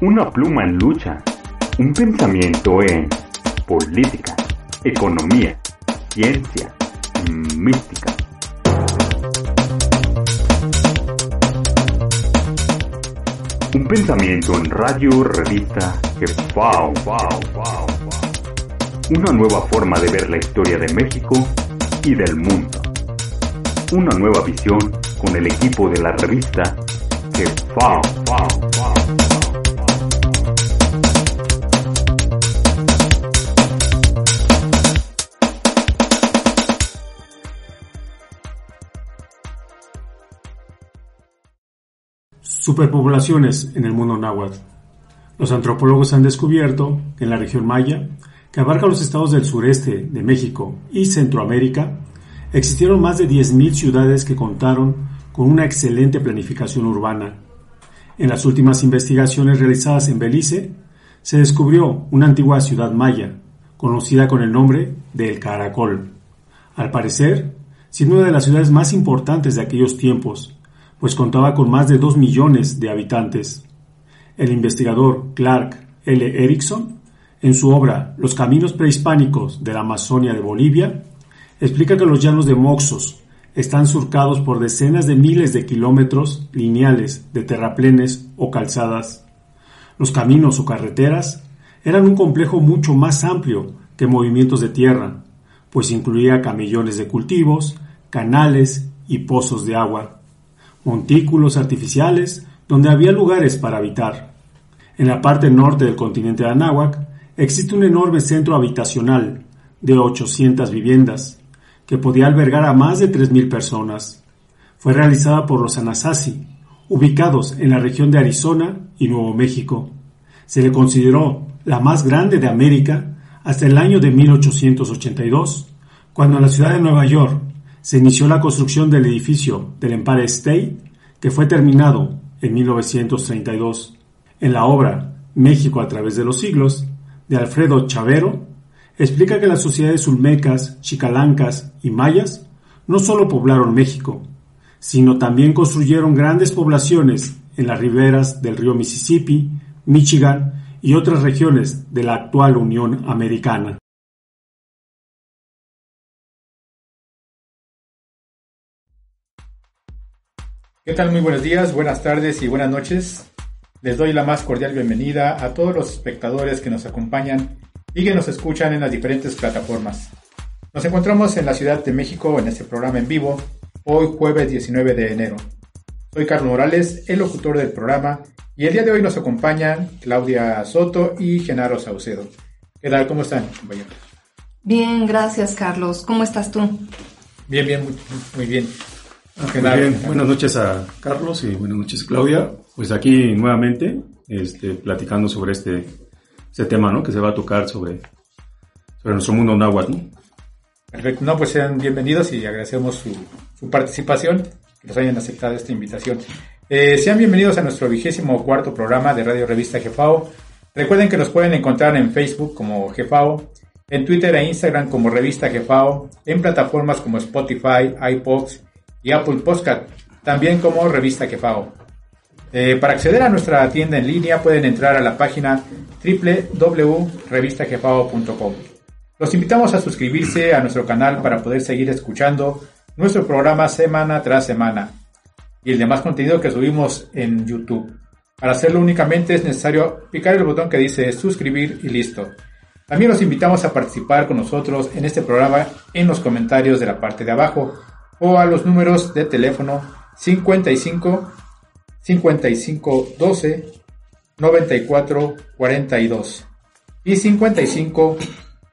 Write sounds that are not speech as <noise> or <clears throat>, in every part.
una pluma en lucha, un pensamiento en política, economía, ciencia, mística. Un pensamiento en radio, revista, que wow, wow, wow, Una nueva forma de ver la historia de México y del mundo. Una nueva visión con el equipo de la revista que wow, wow, Superpoblaciones en el mundo náhuatl. Los antropólogos han descubierto que en la región maya, que abarca los estados del sureste de México y Centroamérica, existieron más de 10.000 ciudades que contaron con una excelente planificación urbana. En las últimas investigaciones realizadas en Belice, se descubrió una antigua ciudad maya, conocida con el nombre de El Caracol. Al parecer, siendo una de las ciudades más importantes de aquellos tiempos, pues contaba con más de 2 millones de habitantes. El investigador Clark L. Erickson, en su obra Los caminos prehispánicos de la Amazonia de Bolivia, explica que los llanos de Moxos están surcados por decenas de miles de kilómetros lineales de terraplenes o calzadas. Los caminos o carreteras eran un complejo mucho más amplio que movimientos de tierra, pues incluía camellones de cultivos, canales y pozos de agua montículos artificiales donde había lugares para habitar. En la parte norte del continente de Anáhuac existe un enorme centro habitacional de 800 viviendas que podía albergar a más de 3.000 personas. Fue realizada por los Anasazi, ubicados en la región de Arizona y Nuevo México. Se le consideró la más grande de América hasta el año de 1882, cuando la ciudad de Nueva York se inició la construcción del edificio del Empire State, que fue terminado en 1932. En la obra México a través de los siglos, de Alfredo Chavero, explica que las sociedades ulmecas, chicalancas y mayas no solo poblaron México, sino también construyeron grandes poblaciones en las riberas del río Mississippi, Michigan y otras regiones de la actual Unión Americana. ¿Qué tal? Muy buenos días, buenas tardes y buenas noches. Les doy la más cordial bienvenida a todos los espectadores que nos acompañan y que nos escuchan en las diferentes plataformas. Nos encontramos en la Ciudad de México en este programa en vivo, hoy jueves 19 de enero. Soy Carlos Morales, el locutor del programa, y el día de hoy nos acompañan Claudia Soto y Genaro Saucedo. ¿Qué tal? ¿Cómo están, compañeros? Bien, gracias, Carlos. ¿Cómo estás tú? Bien, bien, muy, muy bien. Bien, buenas noches a Carlos y buenas noches Claudia. Pues aquí nuevamente este, platicando sobre este, este tema ¿no? que se va a tocar sobre, sobre nuestro mundo náhuatl. Perfecto, no, pues sean bienvenidos y agradecemos su, participación, que nos hayan aceptado esta invitación. Eh, sean bienvenidos a nuestro vigésimo cuarto programa de Radio Revista Jefao. Recuerden que nos pueden encontrar en Facebook como Jefao, en Twitter e Instagram como Revista Jefao, en plataformas como Spotify, iPods, y Apple Podcast, también como Revista Quefao. Eh, para acceder a nuestra tienda en línea pueden entrar a la página www.revistajefao.com. Los invitamos a suscribirse a nuestro canal para poder seguir escuchando nuestro programa semana tras semana y el demás contenido que subimos en YouTube. Para hacerlo únicamente es necesario picar el botón que dice suscribir y listo. También los invitamos a participar con nosotros en este programa en los comentarios de la parte de abajo o a los números de teléfono 55 55 12 94 42 y 55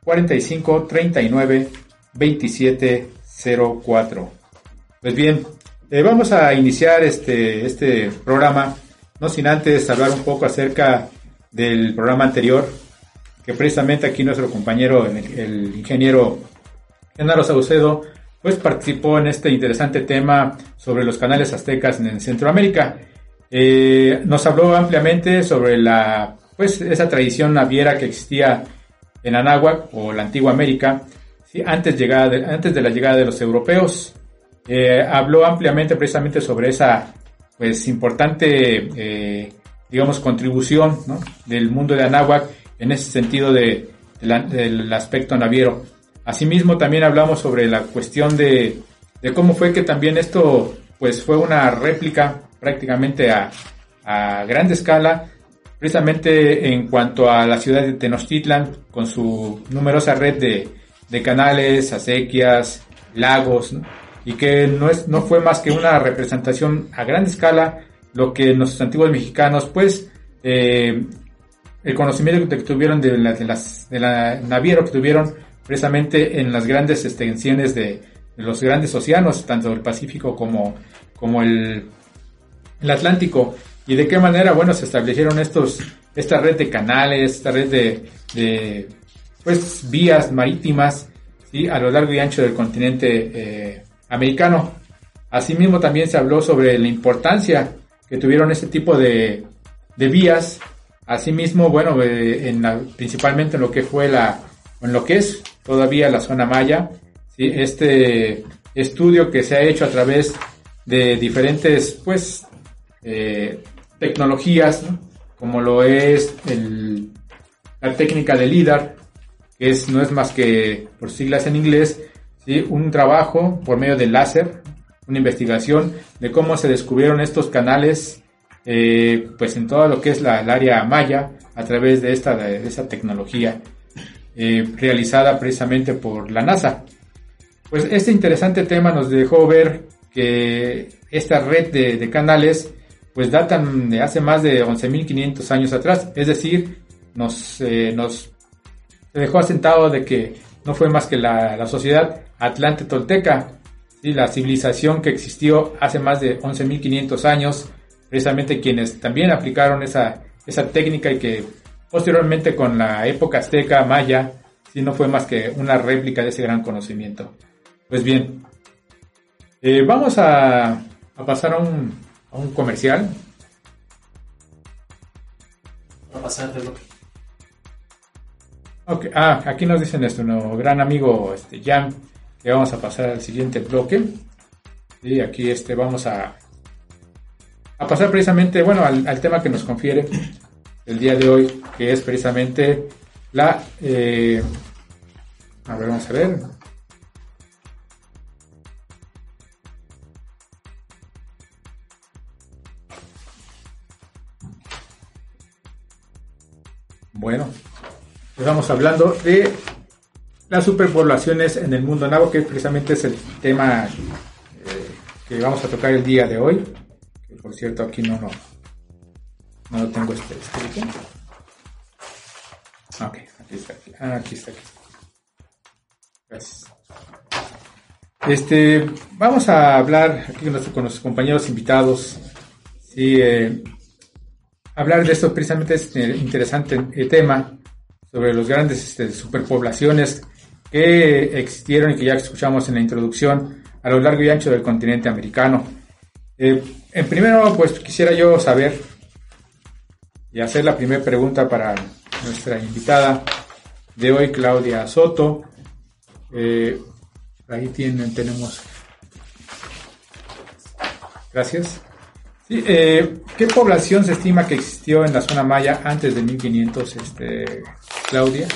45 39 27 04. Pues bien, eh, vamos a iniciar este, este programa, no sin antes hablar un poco acerca del programa anterior, que precisamente aquí nuestro compañero, el, ingeniero Genaro Saucedo, pues participó en este interesante tema sobre los canales aztecas en Centroamérica. Eh, nos habló ampliamente sobre la, pues, esa tradición naviera que existía en Anáhuac o la antigua América, antes, llegada de, antes de la llegada de los europeos. Eh, habló ampliamente precisamente sobre esa pues, importante eh, digamos, contribución del mundo de Anáhuac en ese sentido de, del aspecto naviero. Asimismo, también hablamos sobre la cuestión de, cómo fue que también esto pues fue una réplica prácticamente a, a grande escala, precisamente en cuanto a la ciudad de Tenochtitlan, con su numerosa red de, de canales, acequias, lagos, y que no, es, no fue más que una representación a gran escala, lo que nuestros antiguos mexicanos, pues, eh, el conocimiento que tuvieron de, la, de, las, de la naviero que tuvieron precisamente en las grandes extensiones de, los grandes océanos, tanto el Pacífico como, como el, el Atlántico, y de qué manera, bueno, se establecieron estos, esta red de canales, esta red de, de pues, vías marítimas, ¿sí? a lo largo y ancho del continente eh, americano. Asimismo también se habló sobre la importancia que tuvieron este tipo de, de vías. Asimismo, bueno, eh, en la, principalmente en lo que fue la, en lo que es todavía la zona maya, este estudio que se ha hecho a través de diferentes, pues, eh, tecnologías, como lo es el, la técnica de LIDAR, que es, no es más que, por siglas en inglés, un trabajo por medio del láser, una investigación de cómo se descubrieron estos canales eh, pues en todo lo que es la, el área maya a través de esta, de esta tecnología eh, realizada precisamente por la NASA. Pues este interesante tema nos dejó ver que esta red de, canales pues datan de hace más de 11.500 años atrás, es decir, nos, eh, nos dejó asentado de que no fue más que la, sociedad Atlante Tolteca, y la civilización que existió hace más de 11.500 años, precisamente quienes también aplicaron esa, esa técnica y que posteriormente con la época azteca, maya, si no fue más que una réplica de ese gran conocimiento. Pues bien, eh, vamos a, a, pasar a un, a un comercial. A pasar de lo Okay. Ah, aquí nos dicen nuestro gran amigo este, Jan y vamos a pasar al siguiente bloque. Y aquí este, vamos a, a pasar precisamente, bueno, al, tema que nos confiere el día de hoy, que es precisamente la... Eh, a ver, vamos a ver. Bueno, estamos hablando de las superpoblaciones en el mundo nabo, que precisamente es el tema eh, que vamos a tocar el día de hoy. Por cierto aquí no, no, no lo tengo este escrito. Ok, aquí está, aquí, ah, aquí está, aquí. Gracias. Este, vamos a hablar aquí con, nuestros compañeros invitados. Sí, eh, hablar de esto precisamente este interesante eh, tema sobre los grandes este, superpoblaciones que existieron y que ya escuchamos en la introducción a lo largo y ancho del continente americano. En primero, pues quisiera yo saber y hacer la primera pregunta para nuestra invitada de hoy, Claudia Soto. Eh, ahí tienen, tenemos. Gracias. Eh, ¿Qué población se estima que existió en la zona maya antes de 1500, este, Claudia?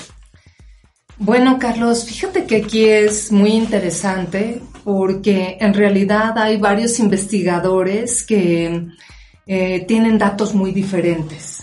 Bueno, Carlos, fíjate que aquí es muy interesante porque en realidad hay varios investigadores que eh, tienen datos muy diferentes.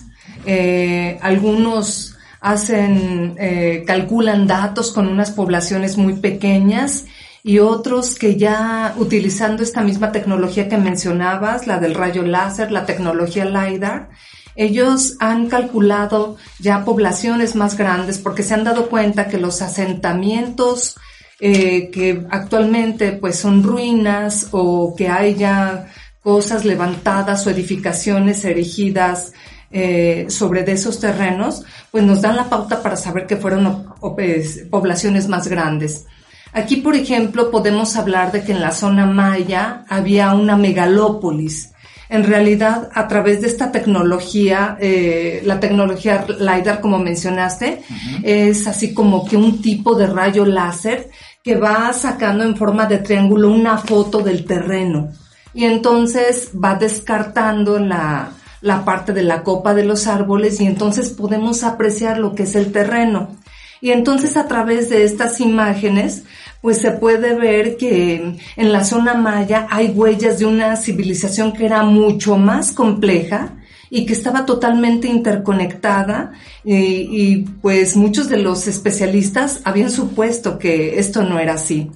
Eh, algunos hacen, eh, calculan datos con unas poblaciones muy pequeñas y otros que ya utilizando esta misma tecnología que mencionabas, la del rayo láser, la tecnología LIDAR, ellos han calculado ya poblaciones más grandes porque se han dado cuenta que los asentamientos eh, que actualmente pues son ruinas o que hay ya cosas levantadas o edificaciones erigidas eh, sobre de esos terrenos, pues nos dan la pauta para saber que fueron pues, poblaciones más grandes. Aquí, por ejemplo, podemos hablar de que en la zona maya había una megalópolis, en realidad a través de esta tecnología, eh, la tecnología LiDAR, como mencionaste, es así como que un tipo de rayo láser que va sacando en forma de triángulo una foto del terreno. Y entonces va descartando la, la parte de la copa de los árboles y entonces podemos apreciar lo que es el terreno. Y entonces a través de estas imágenes, pues se puede ver que en la zona maya hay huellas de una civilización que era mucho más compleja y que estaba totalmente interconectada y, y pues muchos de los especialistas habían supuesto que esto no era así.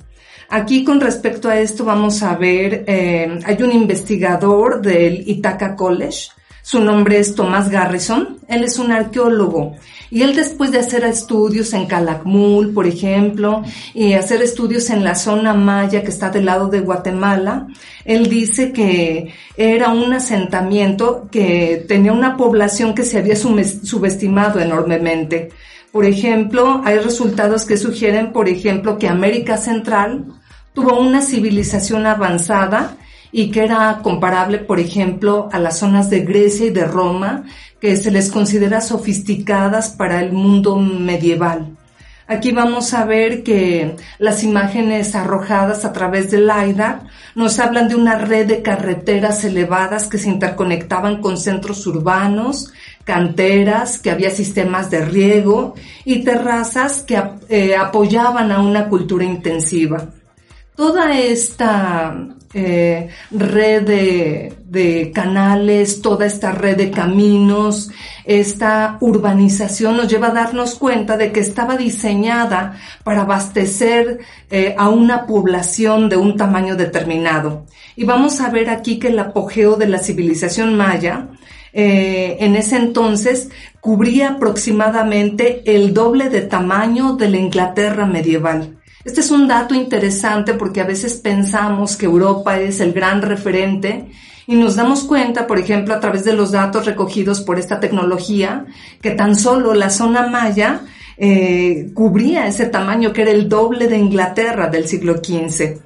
Aquí con respecto a esto vamos a ver, eh, hay un investigador del Ithaca College, su nombre es Tomás Garrison, él es un arqueólogo y él después de hacer estudios en Calakmul, por ejemplo, y hacer estudios en la zona maya que está del lado de Guatemala, él dice que era un asentamiento que tenía una población que se había subestimado enormemente. Por ejemplo, hay resultados que sugieren, por ejemplo, que América Central tuvo una civilización avanzada y que era comparable, por ejemplo, a las zonas de Grecia y de Roma, que se les considera sofisticadas para el mundo medieval. Aquí vamos a ver que las imágenes arrojadas a través del LiDAR nos hablan de una red de carreteras elevadas que se interconectaban con centros urbanos, canteras, que había sistemas de riego y terrazas que eh, apoyaban a una cultura intensiva. Toda esta eh, red de, canales, toda esta red de caminos, esta urbanización nos lleva a darnos cuenta de que estaba diseñada para abastecer eh, a una población de un tamaño determinado. Y vamos a ver aquí que el apogeo de la civilización maya eh, en ese entonces cubría aproximadamente el doble de tamaño de la Inglaterra medieval. Este es un dato interesante porque a veces pensamos que Europa es el gran referente y nos damos cuenta, por ejemplo, a través de los datos recogidos por esta tecnología, que tan solo la zona maya eh, cubría ese tamaño que era el doble de Inglaterra del siglo XV,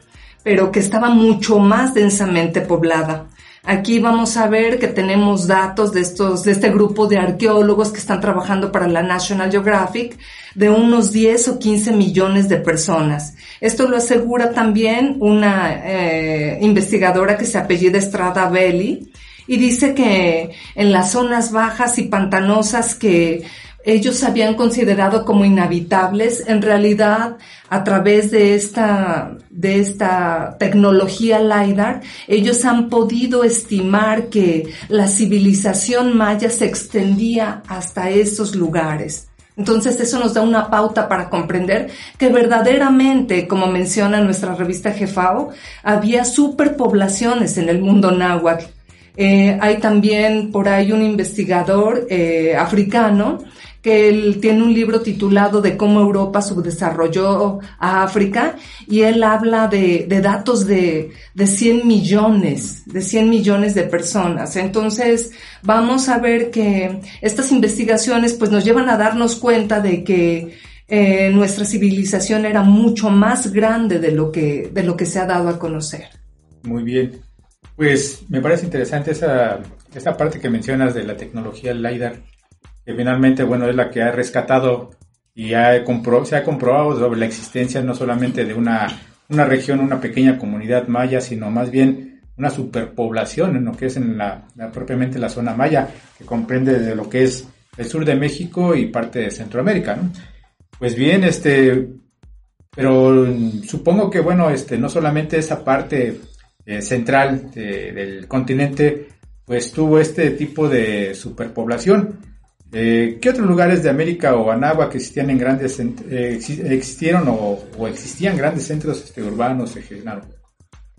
pero que estaba mucho más densamente poblada. Aquí vamos a ver que tenemos datos de estos, de este grupo de arqueólogos que están trabajando para la National Geographic de unos 10 o 15 millones de personas. Esto lo asegura también una eh, investigadora que se apellida Estrada Belli y dice que en las zonas bajas y pantanosas que ellos habían considerado como inhabitables, en realidad a través de esta, de esta tecnología LIDAR, ellos han podido estimar que la civilización maya se extendía hasta esos lugares. Entonces eso nos da una pauta para comprender que verdaderamente, como menciona nuestra revista Jefao, había superpoblaciones en el mundo náhuatl. Eh, hay también por ahí un investigador eh, africano que él tiene un libro titulado de cómo Europa subdesarrolló a África y él habla de, datos de, de 100 millones, de 100 millones de personas. Entonces, vamos a ver que estas investigaciones pues nos llevan a darnos cuenta de que eh, nuestra civilización era mucho más grande de lo que, de lo que se ha dado a conocer. Muy bien. Pues me parece interesante esa, esa parte que mencionas de la tecnología LIDAR que finalmente, bueno, es la que ha rescatado y ha se ha comprobado sobre la existencia no solamente de una, una región, una pequeña comunidad maya, sino más bien una superpoblación en lo que es en la, propiamente la zona maya, que comprende de lo que es el sur de México y parte de Centroamérica. Pues bien, este, pero supongo que, bueno, este, no solamente esa parte eh, central del continente, pues tuvo este tipo de superpoblación, eh, ¿Qué otros lugares de América o Anáhuac que existían en grandes eh, existieron o, existían grandes centros este, urbanos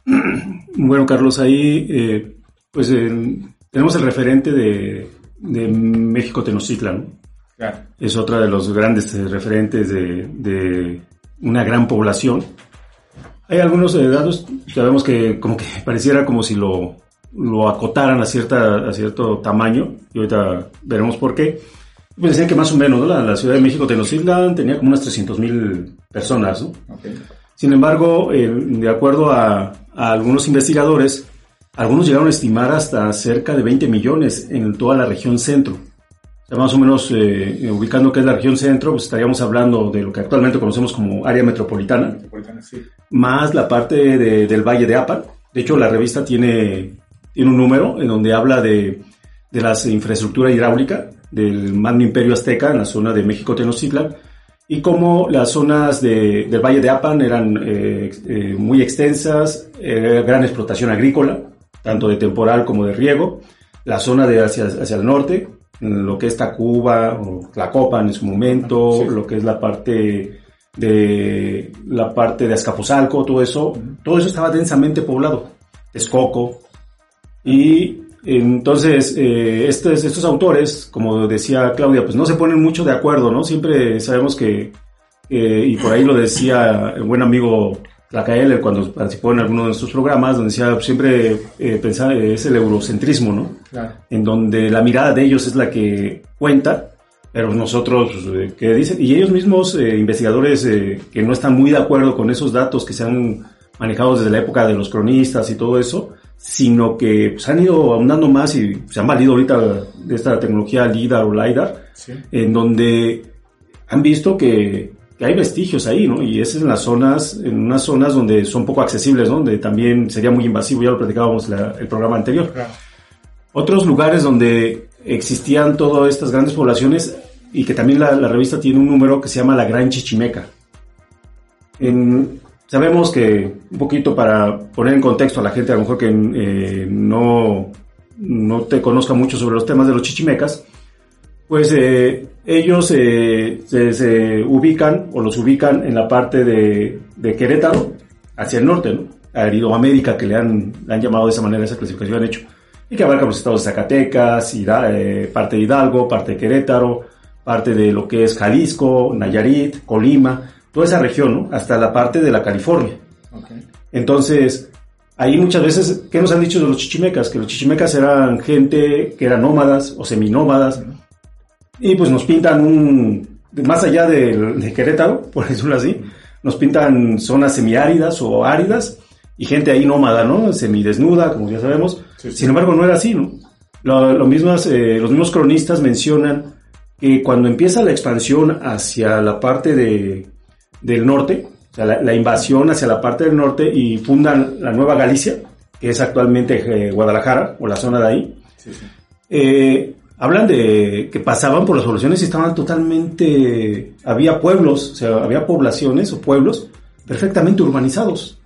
<clears throat> Bueno, Carlos, ahí eh, pues tenemos el referente de, México Tenochtitlan. Es otra de los grandes referentes de, una gran población. Hay algunos datos, sabemos que como que <laughs> pareciera como si lo lo acotaran a, cierta, a cierto tamaño, y ahorita veremos por qué. Pues decían que más o menos, la, Ciudad de México, Tenochtitlan, tenía como unas 300.000 personas, ¿no? Sin embargo, eh, de acuerdo a, algunos investigadores, algunos llegaron a estimar hasta cerca de 20 millones en toda la región centro. O sea, más o menos eh, ubicando que es la región centro, pues estaríamos hablando de lo que actualmente conocemos como área metropolitana, más la parte del Valle de Apa. De hecho, la revista tiene tiene un número en donde habla de, de la infraestructura hidráulica del Magno Imperio Azteca en la zona de México Tenochtitlan y como las zonas de, del Valle de Apan eran eh, eh, muy extensas, gran explotación agrícola, tanto de temporal como de riego, la zona de hacia, hacia el norte, lo que es Tacuba o Tlacopan en su momento, lo que es la parte de la parte de Azcapotzalco, todo eso, todo eso estaba densamente poblado, Texcoco, y entonces eh, estos, estos autores, como decía Claudia, pues no se ponen mucho de acuerdo, ¿no? Siempre sabemos que, y por ahí lo decía el buen amigo Lacael cuando participó en alguno de nuestros programas, donde decía siempre eh, pensar es el eurocentrismo, ¿no? En donde la mirada de ellos es la que cuenta pero nosotros, eh, ¿qué dicen? Y ellos mismos, eh, investigadores eh, que no están muy de acuerdo con esos datos que se han manejado desde la época de los cronistas y todo eso, sino que pues, han ido ahondando más y se han valido ahorita de esta tecnología LIDAR o LIDAR, en donde han visto que, que, hay vestigios ahí, ¿no? Y es en las zonas, en unas zonas donde son poco accesibles, ¿no? Donde también sería muy invasivo, ya lo platicábamos en el programa anterior. Otros lugares donde existían todas estas grandes poblaciones y que también la, revista tiene un número que se llama La Gran Chichimeca. Sabemos que, un poquito para poner en contexto a la gente, a lo mejor que eh, no, no te conozca mucho sobre los temas de los chichimecas, pues eh, ellos eh, se, ubican o los ubican en la parte de, Querétaro, hacia el norte, ¿no? a América, que le han, le han llamado de esa manera, esa clasificación han y que abarca los estados de Zacatecas, eh, parte de Hidalgo, parte de Querétaro, parte de lo que es Jalisco, Nayarit, Colima, toda esa región, ¿no? hasta la parte de la California. Entonces, ahí muchas veces, ¿qué nos han dicho de los chichimecas? Que los chichimecas eran gente que eran nómadas o seminómadas, y pues nos pintan un, más allá de, de Querétaro, <laughs> por decirlo así, nos pintan zonas semiáridas o áridas, y gente ahí nómada, ¿no? Semidesnuda, como ya sabemos. Sin embargo, no era así, ¿no? Lo, mismos, eh, los mismos cronistas mencionan que cuando empieza la expansión hacia la parte de, del norte, o sea, la, invasión hacia la parte del norte y fundan la Nueva Galicia, que es actualmente eh, Guadalajara, o la zona de ahí, eh, hablan de que pasaban por las poblaciones y estaban totalmente, había pueblos, o sea, había poblaciones o pueblos perfectamente urbanizados.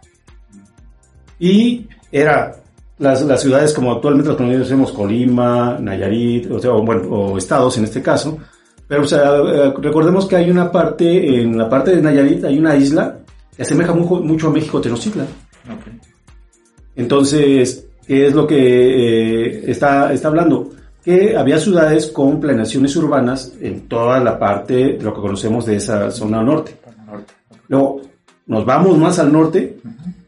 Y era las, las ciudades como actualmente las conocemos, Colima, Nayarit, o sea, bueno, o estados en este caso. Pero, o sea, eh, recordemos que hay una parte, en la parte de Nayarit hay una isla que asemeja mucho, mucho a México Tenochtitlan. Entonces, ¿qué es lo que eh, está, está hablando? Que había ciudades con planeaciones urbanas en toda la parte de lo que conocemos de esa zona norte. Luego, nos vamos más al norte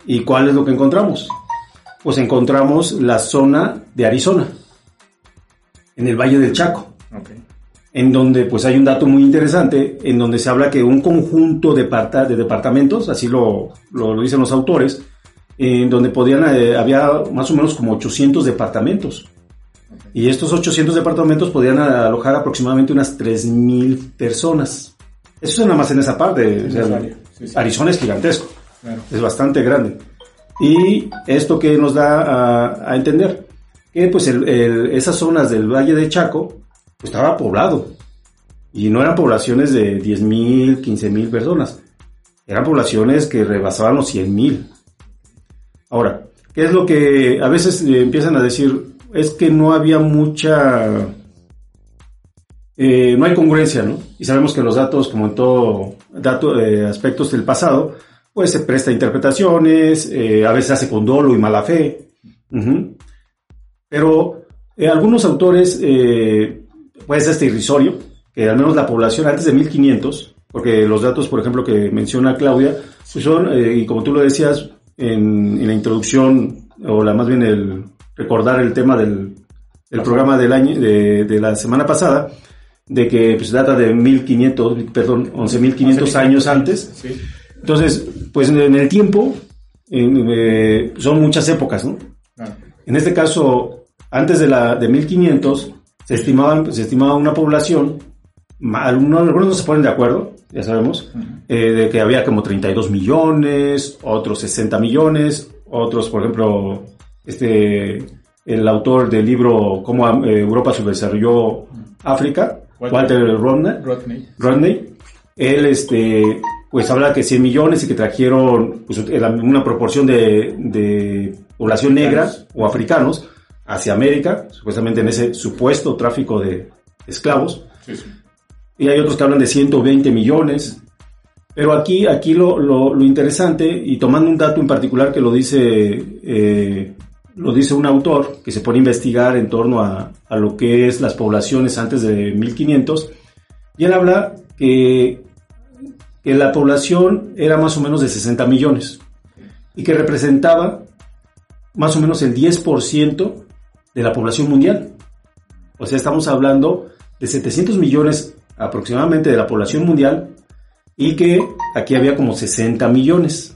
¿Y cuál es lo que encontramos? Pues encontramos la zona de Arizona, en el Valle del Chaco. En donde pues hay un dato muy interesante, en donde se habla que un conjunto de, de departamentos, así lo, lo, dicen los autores, en donde podían, eh, había más o menos como 800 departamentos. Y estos 800 departamentos podían alojar aproximadamente unas 3.000 personas. Eso es nada más en esa parte. Arizona es gigantesco. Es bastante grande. Y esto que nos da a, entender que pues esas zonas del Valle de Chaco estaba poblado. Y no eran poblaciones de 10.000, 15.000 personas. Eran poblaciones que rebasaban los 100.000. Ahora, ¿qué es lo que a veces empiezan a decir? Es que no había mucha... Eh, no hay congruencia, ¿no? Y sabemos que los datos, como en todo dato, eh, aspectos del pasado, pues se presta interpretaciones, eh, a veces hace con dolo y mala fe. Pero eh, algunos autores, eh, pues este irrisorio, que al menos la población antes de 1500, porque los datos, por ejemplo, que menciona Claudia, pues son, eh, y como tú lo decías en, la introducción, o la más bien el recordar el tema del, programa del año, de, de, la semana pasada, de que pues data de 1500, perdón, 11.500 años antes. Sí. Entonces, pues en el tiempo eh, son muchas épocas, ¿no? En este caso, antes de la de 1500 se estimaban se estimaba una población algunos, no se ponen de acuerdo, ya sabemos, eh, de que había como 32 millones, otros 60 millones, otros, por ejemplo, este, el autor del libro Cómo eh, Europa subdesarrolló África, Walter, Rodney, Rodney. Él este, pues habla que 100 millones y que trajeron pues, una proporción de, de población negra o africanos hacia América, supuestamente en ese supuesto tráfico de esclavos. Y hay otros que hablan de 120 millones. Pero aquí, aquí lo, lo, interesante, y tomando un dato en particular que lo dice, eh, lo dice un autor que se pone a investigar en torno a, a, lo que es las poblaciones antes de 1500, y él habla que, que la población era más o menos de 60 millones y que representaba más o menos el 10% de la población mundial. O sea, estamos hablando de 700 millones aproximadamente de la población mundial y que aquí había como 60 millones.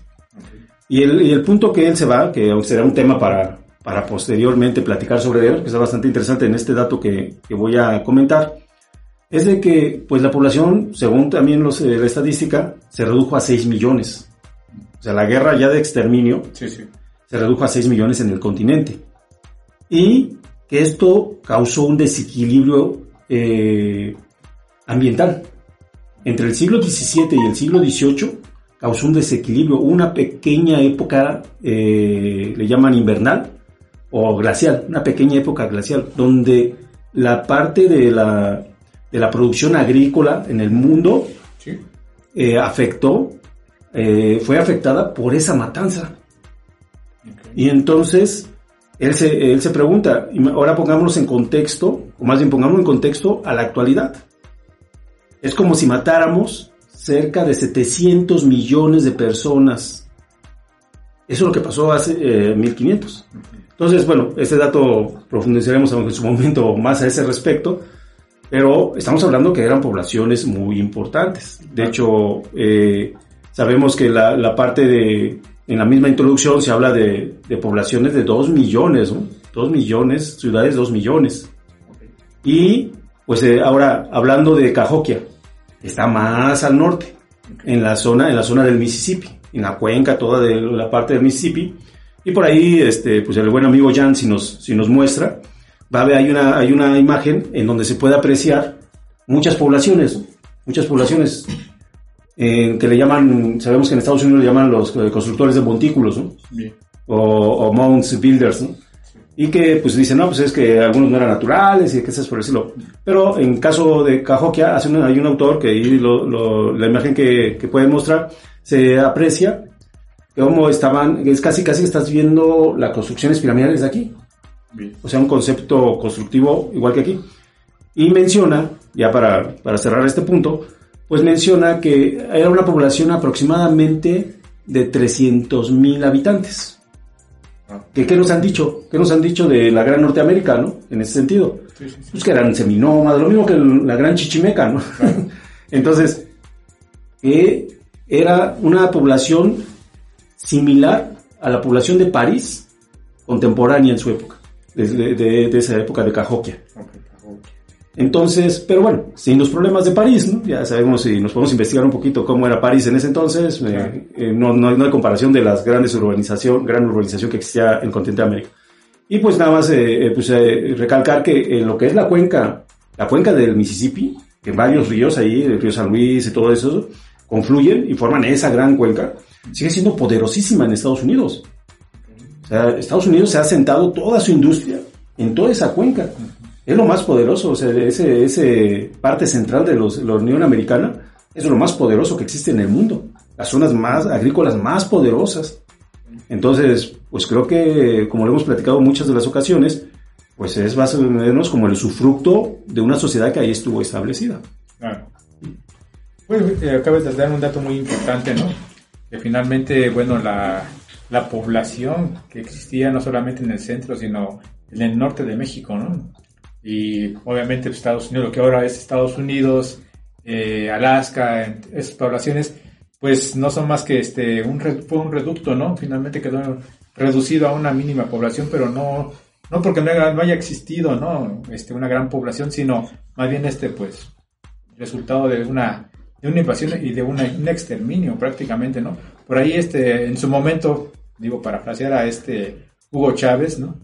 Y el, y el punto que él se va, que será un tema para, para posteriormente platicar sobre él, que está bastante interesante en este dato que, que voy a comentar, es de que pues la población, según también los, eh, la estadística, se redujo a 6 millones. O sea, la guerra ya de exterminio sí, sí. se redujo a 6 millones en el continente. Y que esto causó un desequilibrio eh, ambiental. Entre el siglo XVII y el siglo XVIII causó un desequilibrio, una pequeña época, eh, le llaman invernal o glacial, una pequeña época glacial, donde la parte de la, de la producción agrícola en el mundo eh, afectó, fue afectada por esa matanza. Y entonces él se, él se pregunta, ahora pongámonos en contexto, o más bien pongámonos en contexto a la actualidad. Es como si matáramos cerca de 700 millones de personas. Eso es lo que pasó hace 1500. Eh, Entonces, bueno, este dato profundizaremos en su momento más a ese respecto, pero estamos hablando que eran poblaciones muy importantes. De hecho, eh, sabemos que la, la parte de, en la misma introducción se habla de, poblaciones de 2 millones, ¿no? 2 millones, ciudades 2 millones. Y pues eh, ahora hablando de Cahokia, está más al norte, en la zona, en la zona del Mississippi, en la cuenca toda de la parte del Mississippi. Y por ahí, este, pues el buen amigo Jan, si nos, si nos muestra, va a ver, hay una, hay una imagen en donde se puede apreciar muchas poblaciones, muchas poblaciones que le llaman, sabemos que en Estados Unidos le llaman los eh, constructores de montículos, ¿no? O, o mounts builders, ¿no? Y que pues dicen, no, pues es que algunos no eran naturales y que es por decirlo. Pero en caso de Cahokia, hace hay un autor que ahí la imagen que, que puede mostrar se aprecia cómo estaban, es casi casi estás viendo las construcciones piramidales de aquí. O sea, un concepto constructivo igual que aquí. Y menciona, ya para, para cerrar este punto, pues menciona que era una población aproximadamente de 300 mil habitantes. ¿Qué, nos han dicho? ¿Qué nos han dicho de la Gran Norteamérica, no? En ese sentido. Pues que eran seminómadas, lo mismo que la Gran Chichimeca, ¿no? <laughs> Entonces, era una población similar a la población de París contemporánea en su época, de, esa época de Cahokia. Entonces, pero bueno, sin los problemas de París, ¿no? ya sabemos si nos podemos investigar un poquito cómo era París en ese entonces, eh, eh, no, no, hay comparación de las grandes urbanización, gran urbanización que existía en el continente de América. Y pues nada más eh, pues, recalcar que en lo que es la cuenca, la cuenca del Mississippi, que varios ríos ahí, el río San Luis y todo eso, confluyen y forman esa gran cuenca, sigue siendo poderosísima en Estados Unidos. O sea, Estados Unidos se ha sentado toda su industria en toda esa cuenca es lo más poderoso, o sea, ese, ese parte central de los, la Unión Americana es lo más poderoso que existe en el mundo, las zonas más agrícolas más poderosas. Entonces, pues creo que, como lo hemos platicado muchas de las ocasiones, pues es más o menos como el usufructo de una sociedad que ahí estuvo establecida. Claro. Bueno, eh, acabas de dar un dato muy importante, ¿no? Que finalmente, bueno, la, la población que existía no solamente en el centro, sino en el norte de México, ¿no? Y obviamente Estados Unidos, lo que ahora es Estados Unidos, eh, Alaska, esas poblaciones, pues no son más que este, un, fue un reducto, ¿no? Finalmente quedó reducido a una mínima población, pero no, no porque no haya, no haya existido, ¿no? Este, una gran población, sino más bien este, pues, resultado de una, de una invasión y de un exterminio prácticamente, ¿no? Por ahí, este, en su momento, digo, parafrasear a este Hugo Chávez, ¿no?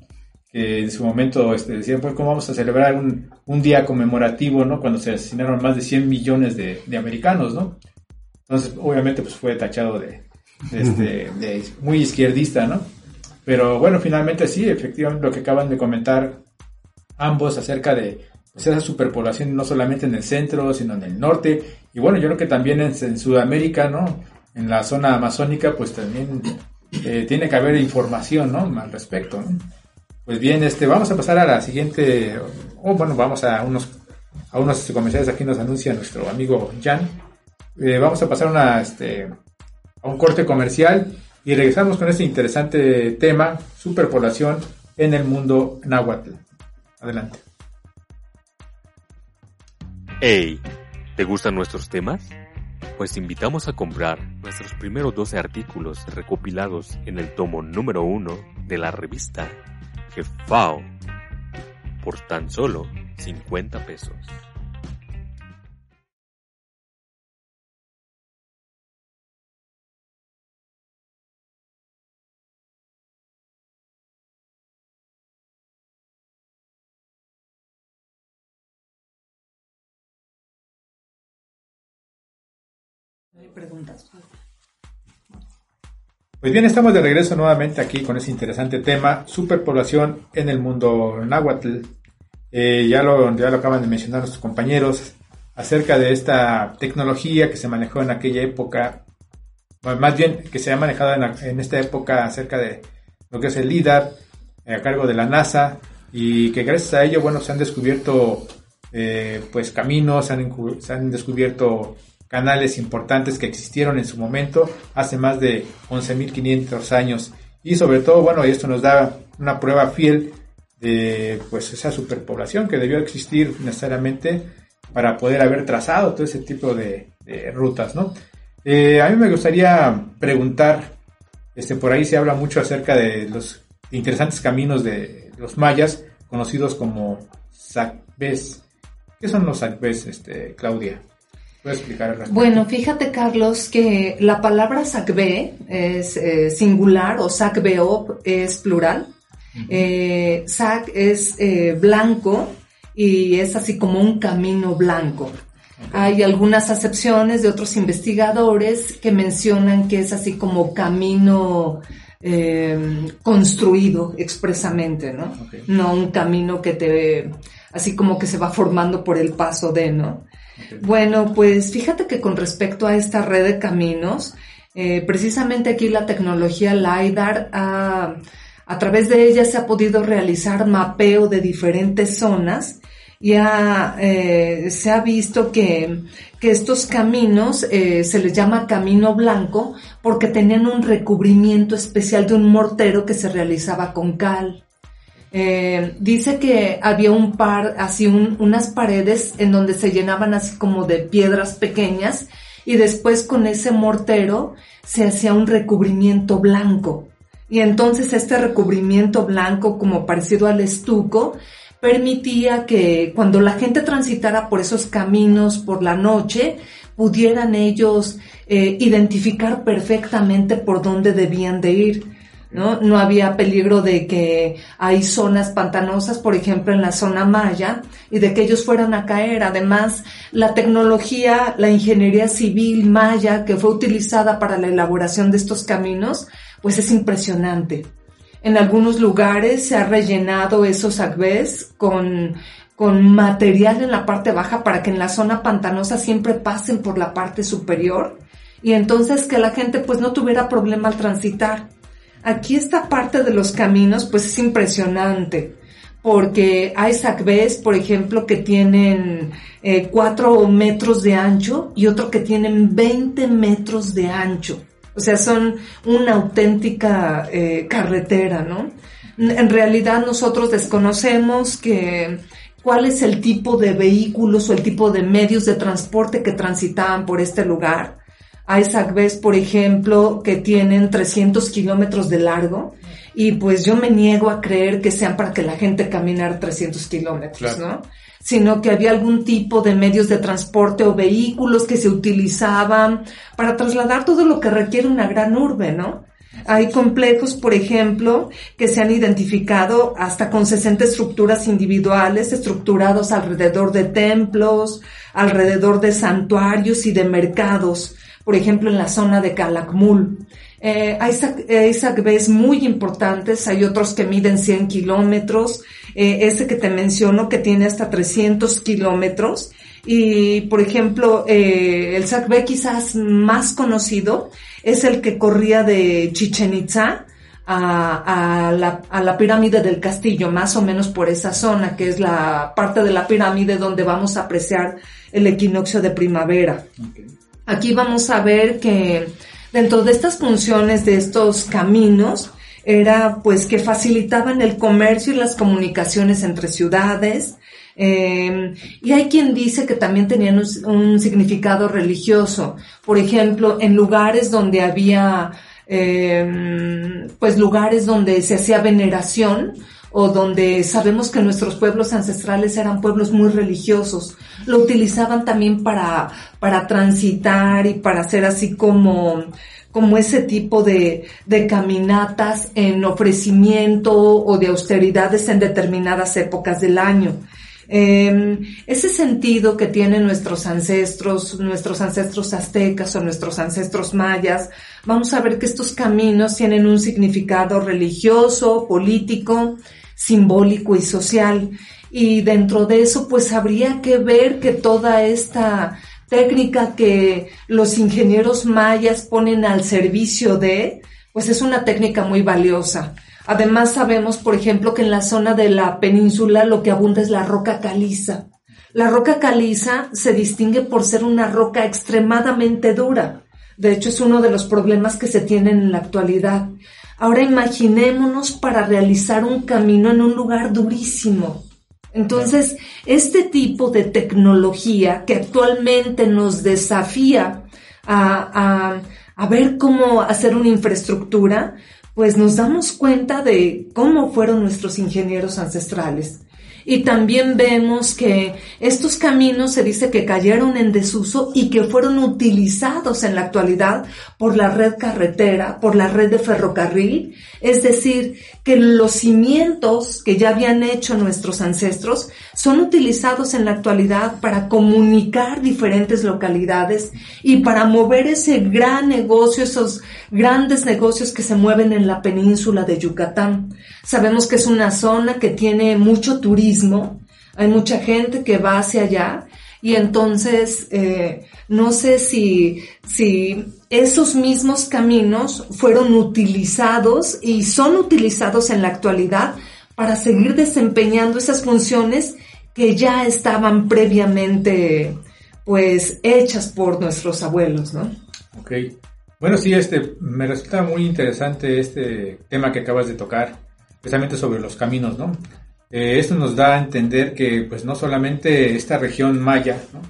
Que en su momento este, decían, pues, ¿cómo vamos a celebrar un, un, día conmemorativo, ¿no? Cuando se asesinaron más de 100 millones de, de americanos, ¿no? Entonces, obviamente, pues fue tachado de, de, este, de muy izquierdista, ¿no? Pero bueno, finalmente sí, efectivamente lo que acaban de comentar ambos acerca de pues, esa superpoblación no solamente en el centro, sino en el norte. Y bueno, yo creo que también en, en Sudamérica, ¿no? En la zona amazónica, pues también eh, tiene que haber información, ¿no? Al respecto, ¿no? Pues bien, este, vamos a pasar a la siguiente, o bueno, vamos a unos, a unos comerciales, aquí nos anuncia nuestro amigo Jan. Eh, vamos a pasar una, este, a un corte comercial y regresamos con este interesante tema, superpoblación en el mundo náhuatl. Adelante. Hey, ¿te gustan nuestros temas? Pues invitamos a comprar nuestros primeros 12 artículos recopilados en el tomo número 1 de la revista FAO por tan solo 50 pesos. preguntas. Pues bien, estamos de regreso nuevamente aquí con ese interesante tema, superpoblación en el mundo náhuatl. Eh, ya, lo, ya lo acaban de mencionar nuestros compañeros acerca de esta tecnología que se manejó en aquella época, más bien que se ha manejado en, esta época acerca de lo que es el LIDAR eh, a cargo de la NASA y que gracias a ello, bueno, se han descubierto eh, pues caminos, se han descubierto canales importantes que existieron en su momento hace más de 11.500 años. Y sobre todo, bueno, esto nos da una prueba fiel de pues esa superpoblación que debió existir necesariamente para poder haber trazado todo ese tipo de, rutas, ¿no? Eh, a mí me gustaría preguntar, este, por ahí se habla mucho acerca de los interesantes caminos de los mayas, conocidos como sacbés. ¿Qué son los sacbés, este, Claudia? Bueno, fíjate Carlos que la palabra sacbe es eh, singular o sacbeo es plural. Eh, sac es eh, blanco y es así como un camino blanco. Hay algunas acepciones de otros investigadores que mencionan que es así como camino construido expresamente, ¿no? No un camino que te, así como que se va formando por el paso de, ¿no? Bueno, pues fíjate que con respecto a esta red de caminos, eh, precisamente aquí la tecnología LIDAR, a través de ella se ha podido realizar mapeo de diferentes zonas y eh, se ha visto que, estos caminos eh, se les llama camino blanco porque tenían un recubrimiento especial de un mortero que se realizaba con cal. Eh, dice que había un par, así unas paredes en donde se llenaban así como de piedras pequeñas y después con ese mortero se hacía un recubrimiento blanco. Y entonces este recubrimiento blanco como parecido al estuco permitía que cuando la gente transitara por esos caminos por la noche, pudieran ellos eh, identificar perfectamente por dónde debían de ir. ¿No? No había peligro de que hay zonas pantanosas, por ejemplo, en la zona maya, y de que ellos fueran a caer. Además, la tecnología, la ingeniería civil maya que fue utilizada para la elaboración de estos caminos, pues es impresionante. En algunos lugares se ha rellenado esos agbés con, con material en la parte baja para que en la zona pantanosa siempre pasen por la parte superior y entonces que la gente pues no tuviera problema al transitar. Aquí esta parte de los caminos pues es impresionante porque hay sacbés, por ejemplo, que tienen eh, 4 metros de ancho y otro que tienen 20 metros de ancho. O sea, son una auténtica eh, carretera, ¿no? En realidad nosotros desconocemos que cuál es el tipo de vehículos o el tipo de medios de transporte que transitaban por este lugar. Hay SACBES, por ejemplo, que tienen 300 kilómetros de largo y pues yo me niego a creer que sean para que la gente caminara 300 kilómetros, ¿no? Sino que había algún tipo de medios de transporte o vehículos que se utilizaban para trasladar todo lo que requiere una gran urbe, ¿no? Hay complejos, por ejemplo, que se han identificado hasta con 60 estructuras individuales estructurados alrededor de templos, alrededor de santuarios y de mercados, por ejemplo, en la zona de Calakmul. Eh, hay, hay muy importantes, hay otros que miden 100 kilómetros, eh, ese que te menciono que tiene hasta 300 kilómetros. Y, por ejemplo, eh, el Sacbé quizás más conocido es el que corría de Chichen Itza a, la, pirámide del castillo, más o menos por esa zona, que es la parte de la pirámide donde vamos a apreciar el equinoccio de primavera. Aquí vamos a ver que dentro de estas funciones de estos caminos, era pues que facilitaban el comercio y las comunicaciones entre ciudades, eh, y hay quien dice que también tenían un, significado religioso. Por ejemplo, en lugares donde había, eh, pues lugares donde se hacía veneración o donde sabemos que nuestros pueblos ancestrales eran pueblos muy religiosos, lo utilizaban también para, para transitar y para hacer así como, como ese tipo de, de caminatas en ofrecimiento o de austeridades en determinadas épocas del año. Eh, ese sentido que tienen nuestros ancestros, nuestros ancestros aztecas o nuestros ancestros mayas, vamos a ver que estos caminos tienen un significado religioso, político, simbólico y social. Y dentro de eso, pues habría que ver que toda esta técnica que los ingenieros mayas ponen al servicio de, pues es una técnica muy valiosa. Además sabemos, por ejemplo, que en la zona de la península lo que abunda es la roca caliza. La roca caliza se distingue por ser una roca extremadamente dura. De hecho, es uno de los problemas que se tienen en la actualidad. Ahora imaginémonos para realizar un camino en un lugar durísimo. Entonces, este tipo de tecnología que actualmente nos desafía a, a, a ver cómo hacer una infraestructura, pues nos damos cuenta de cómo fueron nuestros ingenieros ancestrales. Y también vemos que estos caminos se dice que cayeron en desuso y que fueron utilizados en la actualidad por la red carretera, por la red de ferrocarril. Es decir, que los cimientos que ya habían hecho nuestros ancestros son utilizados en la actualidad para comunicar diferentes localidades y para mover ese gran negocio, esos grandes negocios que se mueven en la península de Yucatán. Sabemos que es una zona que tiene mucho turismo, hay mucha gente que va hacia allá y entonces eh, no sé si, si esos mismos caminos fueron utilizados y son utilizados en la actualidad para seguir desempeñando esas funciones que ya estaban previamente pues hechas por nuestros abuelos, ¿no? Ok. Bueno, sí, este, me resulta muy interesante este tema que acabas de tocar, especialmente sobre los caminos, ¿no? Eh, esto nos da a entender que, pues, no solamente esta región maya, ¿no?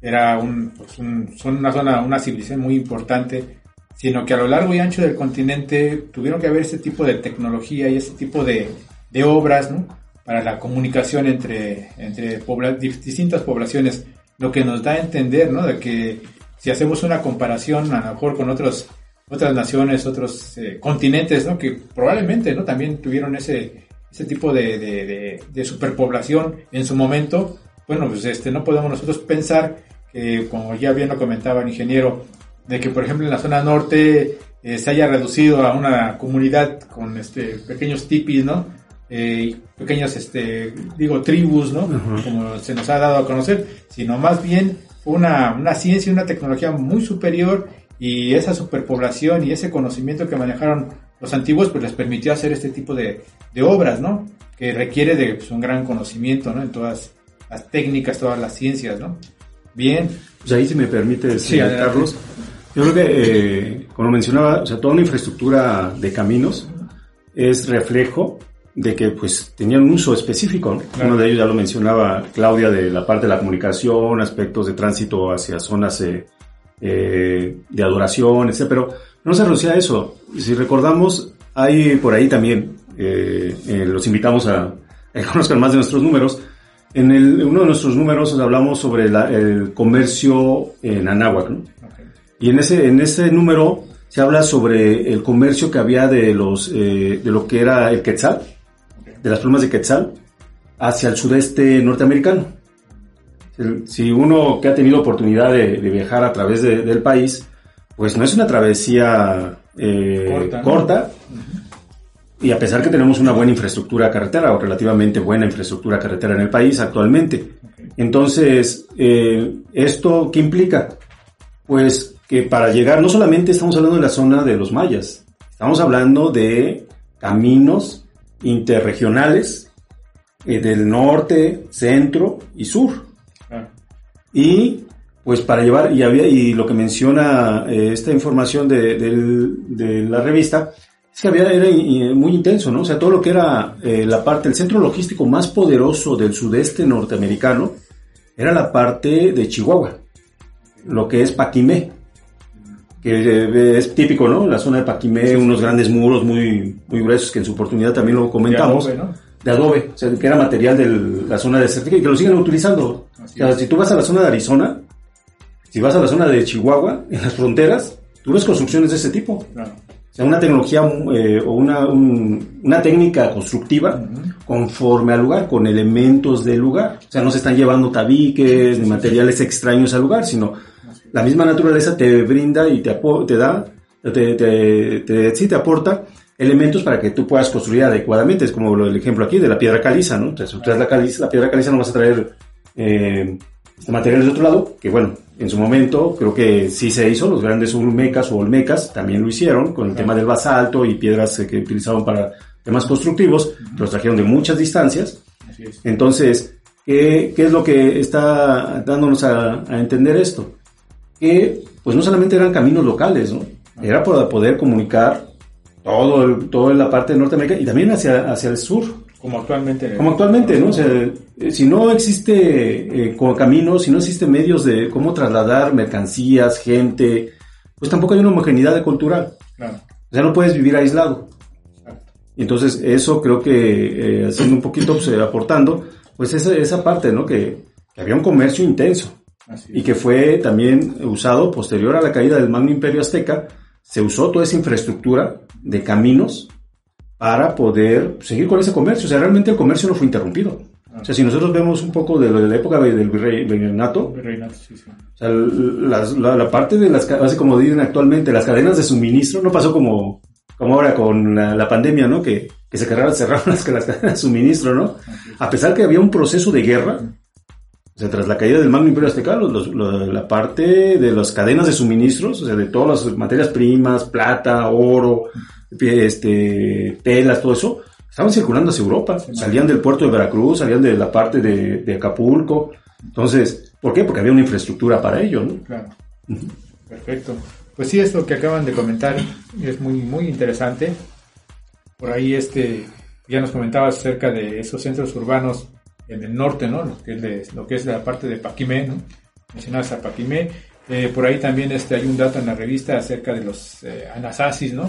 Era un, pues, un, son una zona, una civilización muy importante, sino que a lo largo y ancho del continente tuvieron que haber este tipo de tecnología y este tipo de, de obras, ¿no? Para la comunicación entre, entre distintas poblaciones, lo que nos da a entender, ¿no? De que si hacemos una comparación a lo mejor con otros, otras naciones, otros eh, continentes, ¿no? Que probablemente, ¿no? También tuvieron ese, ese tipo de, de, de, superpoblación en su momento. Bueno, pues este, no podemos nosotros pensar que, como ya bien lo comentaba el ingeniero, de que por ejemplo en la zona norte eh, se haya reducido a una comunidad con este pequeños tipis, ¿no? Eh, pequeños, este, digo, tribus, ¿no? Como se nos ha dado a conocer, sino más bien una, una ciencia y una tecnología muy superior y esa superpoblación y ese conocimiento que manejaron los antiguos pues les permitió hacer este tipo de, de obras, ¿no? Que requiere de pues, un gran conocimiento, ¿no? En todas las técnicas, todas las ciencias, ¿no? Bien. Pues ahí si me permite decir, Carlos, yo creo que, eh, como mencionaba, o sea, toda una infraestructura de caminos es reflejo de que pues tenían un uso específico. Uno de ellos ya lo mencionaba Claudia de la parte de la comunicación, aspectos de tránsito hacia zonas eh, eh, de adoración, etc. Pero no se reducía a eso. Si recordamos, hay por ahí también, eh, los invitamos a, que <laughs> conozcan más de nuestros números. En el, uno de nuestros números hablamos sobre el comercio en Anáhuac. Y en ese, en ese número se habla sobre el comercio que había de los de lo que era el quetzal, de las plumas de quetzal, hacia el sudeste norteamericano. Si uno que ha tenido oportunidad de, viajar a través del país, pues no es una travesía corta, y a pesar que tenemos una buena infraestructura carretera o relativamente buena infraestructura carretera en el país actualmente. Entonces, eh, ¿esto qué implica? Pues que para llegar, no solamente estamos hablando de la zona de los mayas, estamos hablando de caminos interregionales eh, del norte, centro y sur. Y pues para llevar, y, había, y lo que menciona eh, esta información de, de la revista, es que había, era muy intenso, ¿no? O sea, todo lo que era eh, la parte, el centro logístico más poderoso del sudeste norteamericano era la parte de Chihuahua, lo que es Paquimé, que eh, es típico, ¿no? La zona de Paquimé, unos grandes muros muy, muy gruesos que en su oportunidad también lo comentamos. De adobe, ¿no? De adobe, o sea, que era material de la zona desértica y que lo siguen utilizando. o sea, si tú vas a la zona de Arizona, si vas a la zona de Chihuahua, en las fronteras, tú ves construcciones de ese tipo. Claro sea, una tecnología eh, o una, una técnica constructiva conforme al lugar, con elementos del lugar. O sea, no se están llevando tabiques ni materiales extraños al lugar, sino la misma naturaleza te brinda y te, te da, te, te, te, sí te aporta elementos para que tú puedas construir adecuadamente. Es como el ejemplo aquí de la piedra caliza, ¿no? Entonces, traes la, caliza, la piedra caliza no vas a traer eh, este material de otro lado, que bueno, en su momento creo que sí se hizo, los grandes olmecas o olmecas también lo hicieron con el tema del basalto y piedras que utilizaban para temas constructivos, los trajeron de muchas distancias. Entonces, ¿qué, ¿qué, es lo que está dándonos a, entender esto? Que pues no solamente eran caminos locales, ¿no? Era para poder comunicar todo, toda la parte de Norteamérica y también hacia, hacia el sur. Como actualmente. Como actualmente, ¿no? O sea, eh, si no existe eh, caminos, si no existe medios de cómo trasladar mercancías, gente, pues tampoco hay una homogeneidad de cultural. Claro. O sea, no puedes vivir aislado. Y entonces eso creo que eh, haciendo un poquito, pues, aportando, pues esa, esa parte, ¿no? Que, había un comercio intenso. y que fue también usado posterior a la caída del Magno Imperio Azteca, se usó toda esa infraestructura de caminos para poder seguir con ese comercio. O sea, realmente el comercio no fue interrumpido. O sea, si nosotros vemos un poco de, la época del virreinato, sí, sí. O sea, la, parte de las, así como dicen actualmente, las cadenas de suministro, no pasó como, como ahora con la, pandemia, ¿no? Que, que se cerraron, <laughs> cerraron las, cadenas de suministro, ¿no? A pesar que había un proceso de guerra, o sea, tras la caída del Magno Imperio Azteca, la parte de las cadenas de suministros, o sea, de todas las materias primas, plata, oro, este, telas, todo eso, estaban circulando hacia Europa. Salían del puerto de Veracruz, salían de la parte de, Acapulco. Entonces, ¿por qué? Porque había una infraestructura para ello, ¿no? Claro. Perfecto. Pues sí, esto que acaban de comentar es muy, muy interesante. Por ahí este, ya nos comentabas acerca de esos centros urbanos en el norte, ¿no? Lo que es, lo que es la parte de Paquimé, ¿no? Mencionabas a Paquimé. Eh, por ahí también este, hay un dato en la revista acerca de los eh, anasasis, ¿no?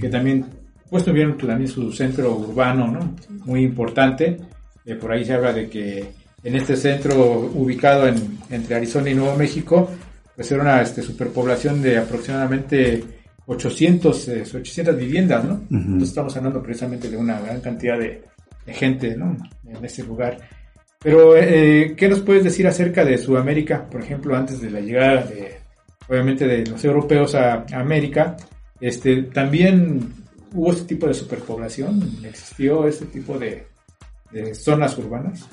Que también pues tuvieron también su centro urbano, ¿no? Muy importante. Eh, por ahí se habla de que en este centro ubicado en, entre Arizona y Nuevo México, pues era una este, superpoblación de aproximadamente 800, 800 eh, viviendas, ¿no? Entonces estamos hablando precisamente de una gran cantidad de, gente, ¿no? En ese lugar. Pero, eh, ¿qué nos puedes decir acerca de Sudamérica? Por ejemplo, antes de la llegada, de, obviamente, de los europeos a, a América, este, también hubo este tipo de superpoblación, existió este tipo de, zonas urbanas.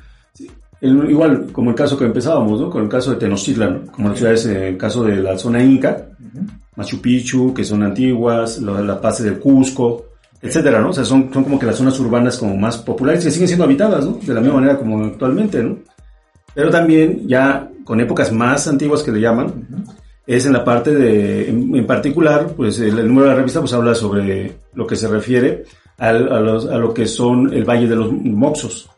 igual, como el caso que empezábamos, ¿no? Con el caso de Tenochtitlan, como las ciudades, el caso de la zona Inca, Machu Picchu, que son antiguas, la, la Paz del Cusco, etcétera, ¿no? O sea, son, son como que las zonas urbanas como más populares que siguen siendo habitadas, ¿no? De la misma manera como actualmente, ¿no? Pero también ya con épocas más antiguas que le llaman, es en la parte de, en, particular, pues el, número de la revista pues habla sobre lo que se refiere a, los, a, lo que son el Valle de los Moxos.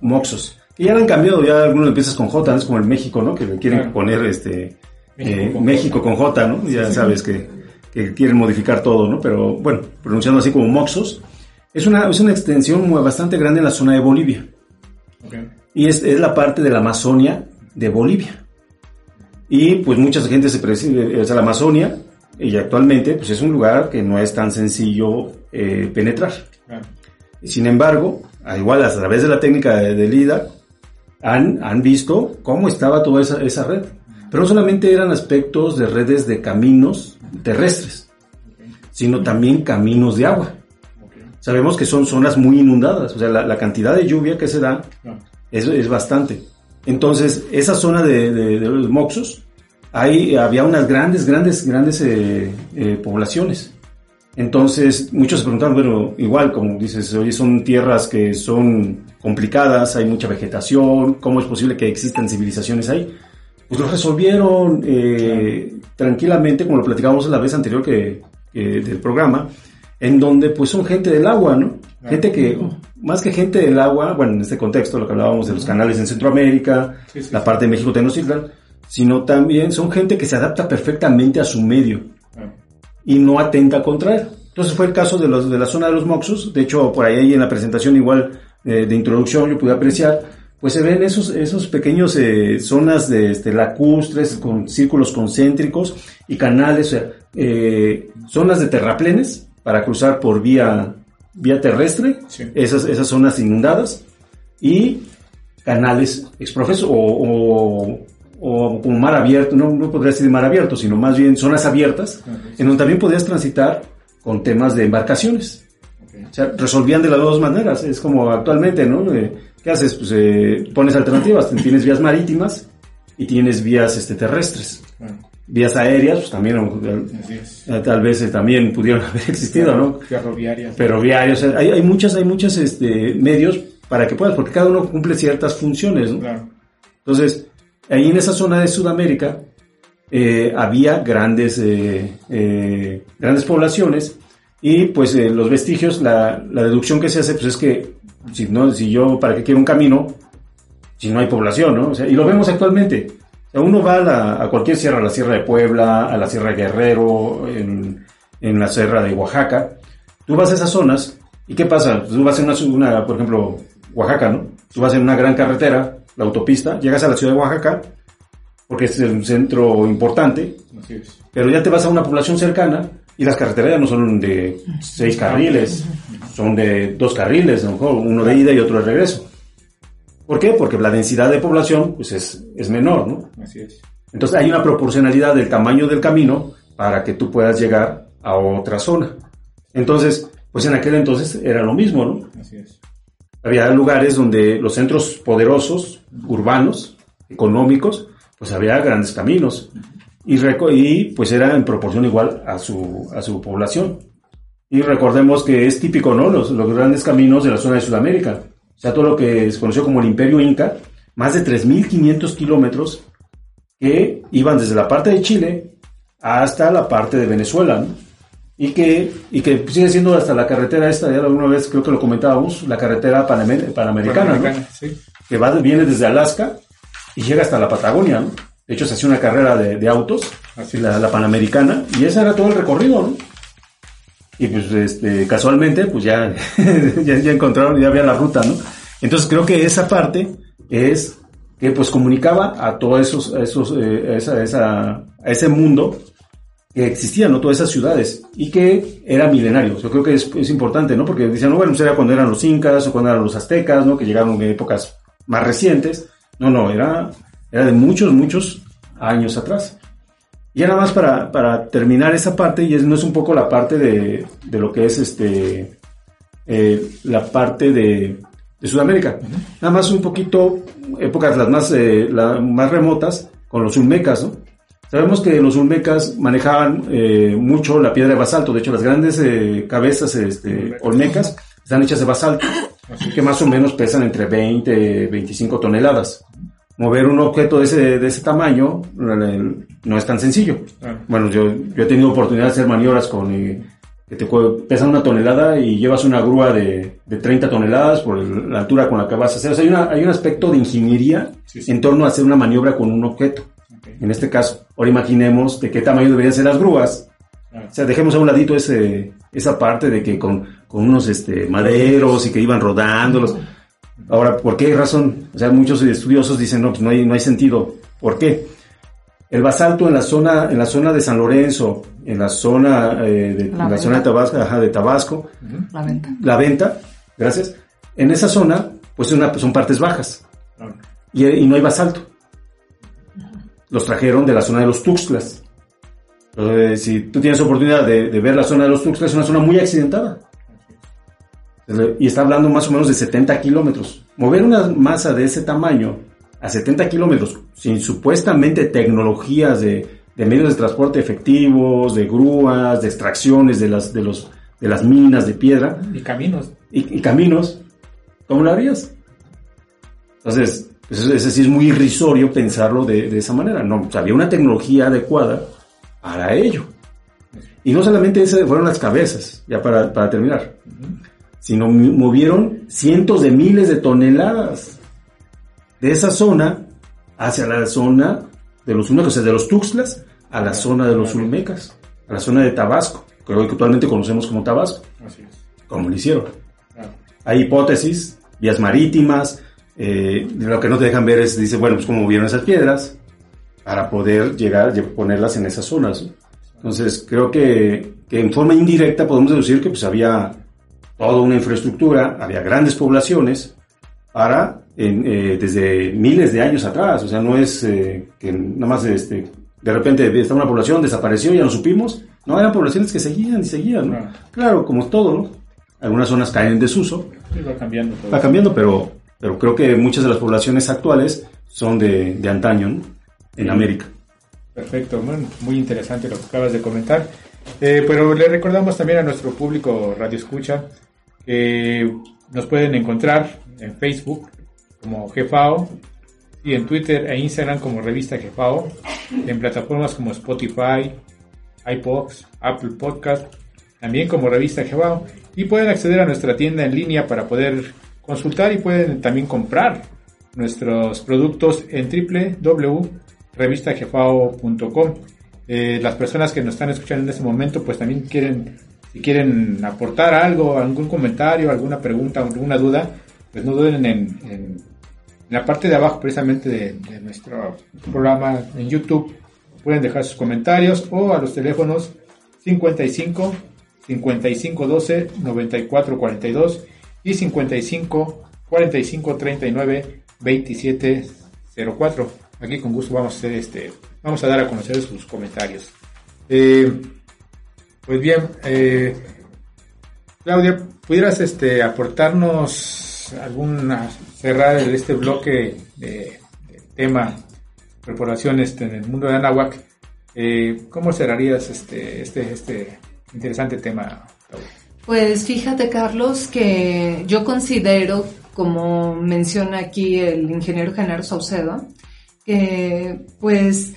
Moxos. Que ya han cambiado, ya algunos empiezas con J, es como el México, ¿no? Que le quieren poner este México, eh, con, J, ¿no? Ya sabes que, que, quieren modificar todo, ¿no? Pero bueno, pronunciando así como Moxos. Es una, es una extensión bastante grande en la zona de Bolivia. Y es, es la parte de la Amazonia de Bolivia. Y pues mucha gente se preside, o sea, la Amazonia, y actualmente pues es un lugar que no es tan sencillo eh, penetrar. Sin embargo, igual a través de la técnica de, de LIDAR, han, han visto cómo estaba toda esa, esa red. Pero no solamente eran aspectos de redes de caminos terrestres, sino también caminos de agua. Sabemos que son zonas muy inundadas, o sea, la, la cantidad de lluvia que se da es, es bastante. Entonces, esa zona de, de, de los Moxos, ahí había unas grandes, grandes, grandes eh, eh, poblaciones. Entonces, muchos se preguntaron, bueno, igual, como dices, hoy son tierras que son complicadas, hay mucha vegetación, ¿cómo es posible que existan civilizaciones ahí? Pues lo resolvieron eh, tranquilamente, como lo platicábamos la vez anterior que, que, del programa, en donde pues son gente del agua, ¿no? Gente que, más que gente del agua, bueno, en este contexto, lo que hablábamos de los canales en Centroamérica, sí, sí, la parte de México Tenochtitlan, sino también son gente que se adapta perfectamente a su medio y no atenta contra él. Entonces fue el caso de, los, de la zona de los Moxos, de hecho por ahí en la presentación igual eh, de introducción yo pude apreciar, pues se ven esos, esos pequeños eh, zonas de este, lacustres con círculos concéntricos y canales, o sea, eh, zonas de terraplenes para cruzar por vía, vía terrestre, sí. esas, esas zonas inundadas y canales exprofesos o, o, o, como mar abierto, no, no podría decir mar abierto, sino más bien zonas abiertas, okay. en donde también podías transitar con temas de embarcaciones. Okay. O sea, resolvían de las dos maneras, es como actualmente, ¿no? Eh, ¿Qué haces? Pues eh, pones alternativas, tienes vías marítimas y tienes vías este, terrestres. Vías aéreas, pues también, eh, tal vez eh, también pudieron <laughs> haber existido, ¿no? Ferroviarias. Ferroviarios, hay, hay muchas, hay muchos este, medios para que puedas, porque cada uno cumple ciertas funciones, ¿no? Claro. Entonces, ahí en esa zona de Sudamérica eh, había grandes, eh, eh, grandes poblaciones y pues los vestigios, la, la, deducción que se hace pues es que si, no, si yo, ¿para qué quiero un camino? Si no hay población, ¿no? O sea, y lo vemos actualmente. Uno va a, la, a, cualquier sierra, a la Sierra de Puebla, a la Sierra de Guerrero, en, en la Sierra de Oaxaca. Tú vas a esas zonas y ¿qué pasa? Tú vas en una, una, por ejemplo, Oaxaca, ¿no? Tú vas en una gran carretera, la autopista, llegas a la ciudad de Oaxaca, porque es un centro importante, es. pero ya te vas a una población cercana y las carreteras ya no son de seis carriles, son de dos carriles, a lo mejor uno de ida y otro de regreso. ¿Por qué? Porque la densidad de población pues es, es menor, ¿no? Así es. Entonces hay una proporcionalidad del tamaño del camino para que tú puedas llegar a otra zona. Entonces, pues en aquel entonces era lo mismo, ¿no? Así es. Había lugares donde los centros poderosos, urbanos, económicos, pues había grandes caminos y, y pues era en proporción igual a su, a su población. Y recordemos que es típico, ¿no? Los, los grandes caminos de la zona de Sudamérica. O sea, todo lo que se conoció como el Imperio Inca, más de 3.500 kilómetros que iban desde la parte de Chile hasta la parte de Venezuela, ¿no? Y que, y que sigue siendo hasta la carretera esta, ya alguna vez creo que lo comentábamos, la carretera panamericana, panamericana ¿no? sí. que va, viene desde Alaska y llega hasta la Patagonia, ¿no? De hecho, se hacía una carrera de, de autos, así la, la, Panamericana, y ese era todo el recorrido, ¿no? Y pues, este, casualmente, pues <laughs> ya, ya, encontraron, ya había la ruta, ¿no? Entonces creo que esa parte es que pues comunicaba a todos esos, esos, eh, esa, esa, ese mundo que existía, ¿no? Todas esas ciudades y que era milenario. Yo creo que es, es importante, ¿no? Porque decían, no, bueno, pues era cuando eran los incas o cuando eran los aztecas, ¿no? Que llegaron en épocas más recientes. No, no, era, era de muchos, muchos años atrás. Y nada más para, para terminar esa parte, y es, no es un poco la parte de, de lo que es este, eh, la parte de, de Sudamérica. Uh -huh. Nada más un poquito, épocas las más, eh, las más remotas, con los olmecas, ¿no? Sabemos que los olmecas manejaban eh, mucho la piedra de basalto, de hecho las grandes cabezas este, olmecas están hechas de basalto, que más o menos pesan entre 20 y 25 toneladas. Mover un objeto de ese, de ese tamaño no es tan sencillo. Ah. Bueno, yo, yo, he tenido oportunidad de hacer maniobras con eh, que te pesan una tonelada y llevas una grúa de, de 30 toneladas por el, la altura con la que vas a hacer. O sea, hay, una, hay un aspecto de ingeniería sí, sí. en torno a hacer una maniobra con un objeto. Okay. En este caso, ahora imaginemos de qué tamaño deberían ser las grúas. Ah. O sea, dejemos a un ladito ese, esa parte de que con, con unos este, maderos y que iban rodándolos. Ahora, ¿por qué razón? O sea, muchos estudiosos dicen, no, pues no hay, no hay sentido. ¿Por qué? El basalto en la zona, en la zona de San Lorenzo, en la zona, eh, de, La en la zona de. Tabasco, ajá, de Tabasco, La venta. la venta, gracias. En esa zona, pues es una- son partes bajas y, y no hay basalto. Los trajeron de la zona de los Tuxtlas. Entonces, si tú tienes oportunidad de, de ver la zona de los Tuxtlas, es una zona muy accidentada. Y está hablando más o menos de 70 kilómetros. Mover una masa de ese tamaño a 70 kilómetros sin supuestamente tecnologías de, de medios de transporte efectivos, de grúas, de extracciones de las, de los, de las minas de piedra, Y caminos. y, y caminos, ¿cómo lo harías? Entonces, pues eso- ese sí es muy irrisorio pensarlo de, de esa manera. No, o sea, había una tecnología adecuada para ello. Y no solamente esas fueron las cabezas, ya para, para terminar, sino movieron cientos de miles de toneladas de esa zona hacia la zona de los Olmecas, o sea, de los Tuxtlas a la zona de los Olmecas, a la zona de Tabasco, que actualmente conocemos como Tabasco, Así es. como lo hicieron. Claro. Hay hipótesis, vías marítimas, eh, lo que no te dejan ver es, dice, bueno, pues cómo movieron esas piedras para poder llegar y ponerlas en esas zonas. ¿no? Entonces, creo que, que en forma indirecta podemos deducir que pues había toda una infraestructura, había grandes poblaciones para, en, eh, desde miles de años atrás, o sea, no es eh, que nada más este, de repente está una población, desapareció, ya no supimos, no, eran poblaciones que seguían y seguían, ¿no? Claro. Claro, como todo, ¿no? Algunas zonas caen en desuso, Sí, va cambiando todo. va cambiando, pero, pero creo que muchas de las poblaciones actuales son de, de antaño, ¿no? En Sí. América. Perfecto, bueno, muy interesante lo que acabas de comentar. Eh, pero le recordamos también a nuestro público Radio Escucha que nos pueden encontrar en Facebook como Jefao y en Twitter e Instagram como Revista Jefao, en plataformas como Spotify, iPods, Apple Podcast, también como Revista Jefao y pueden acceder a nuestra tienda en línea para poder consultar y pueden también comprar nuestros productos en www.revistajefao.com. Eh, las personas que nos están escuchando en este momento, pues también quieren, si quieren aportar algo, algún comentario, alguna pregunta, alguna duda, pues no duden en, en- en la parte de abajo precisamente de, de nuestro programa en YouTube. Pueden dejar sus comentarios o a los teléfonos 55 55 12 94 42 y 55 45 39 27 04. Aquí con gusto vamos a hacer este, vamos a dar a conocer sus comentarios. Eh, pues bien, eh, Claudia, ¿pudieras este, aportarnos alguna, cerrar este bloque de, tema corporaciones en el mundo de Anahuac? Eh, ¿Cómo cerrarías este, este, este interesante tema, Claudia? Pues fíjate, Carlos, que yo considero, como menciona aquí el ingeniero Genaro Saucedo, que pues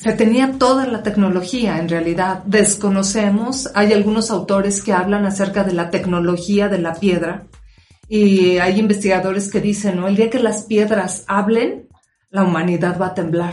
se tenía toda la tecnología, en realidad desconocemos, hay algunos autores que hablan acerca de la tecnología de la piedra y hay investigadores que dicen, ¿no? El día que las piedras hablen, la humanidad va a temblar.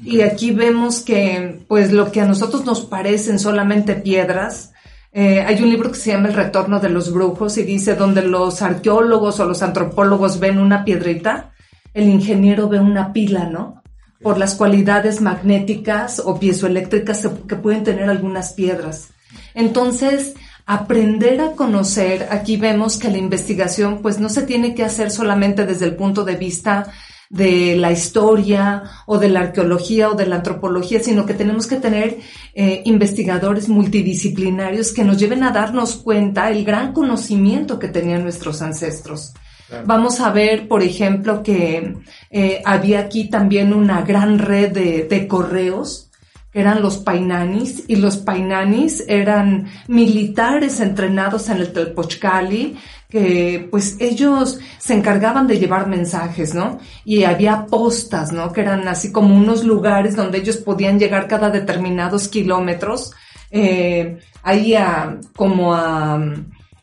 Y aquí vemos que, pues, lo que a nosotros nos parecen solamente piedras, eh, hay un libro que se llama El retorno de los brujos y dice donde los arqueólogos o los antropólogos ven una piedrita, el ingeniero ve una pila, ¿no? Por las cualidades magnéticas o piezoeléctricas que pueden tener algunas piedras. Entonces, aprender a conocer, aquí vemos que la investigación pues no se tiene que hacer solamente desde el punto de vista de la historia o de la arqueología o de la antropología, sino que tenemos que tener eh, investigadores multidisciplinarios que nos lleven a darnos cuenta el gran conocimiento que tenían nuestros ancestros. Vamos a ver, por ejemplo, que eh, había aquí también una gran red de, de correos, que eran los painanis, y los painanis eran militares entrenados en el Telpochcali, que pues ellos se encargaban de llevar mensajes, ¿no? Y había postas, ¿no? Que eran así como unos lugares donde ellos podían llegar cada determinados kilómetros, eh, ahí a, como a,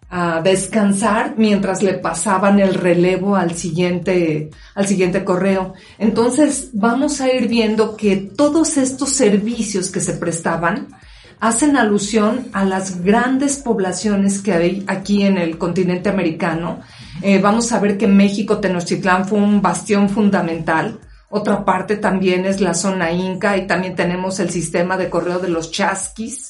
a descansar mientras le pasaban el relevo al siguiente, al siguiente correo. Entonces vamos a ir viendo que todos estos servicios que se prestaban hacen alusión a las grandes poblaciones que hay aquí en el continente americano. Eh, vamos a ver que México, Tenochtitlán fue un bastión fundamental Otra parte también es la zona inca y también tenemos el sistema de correo de los chasquis,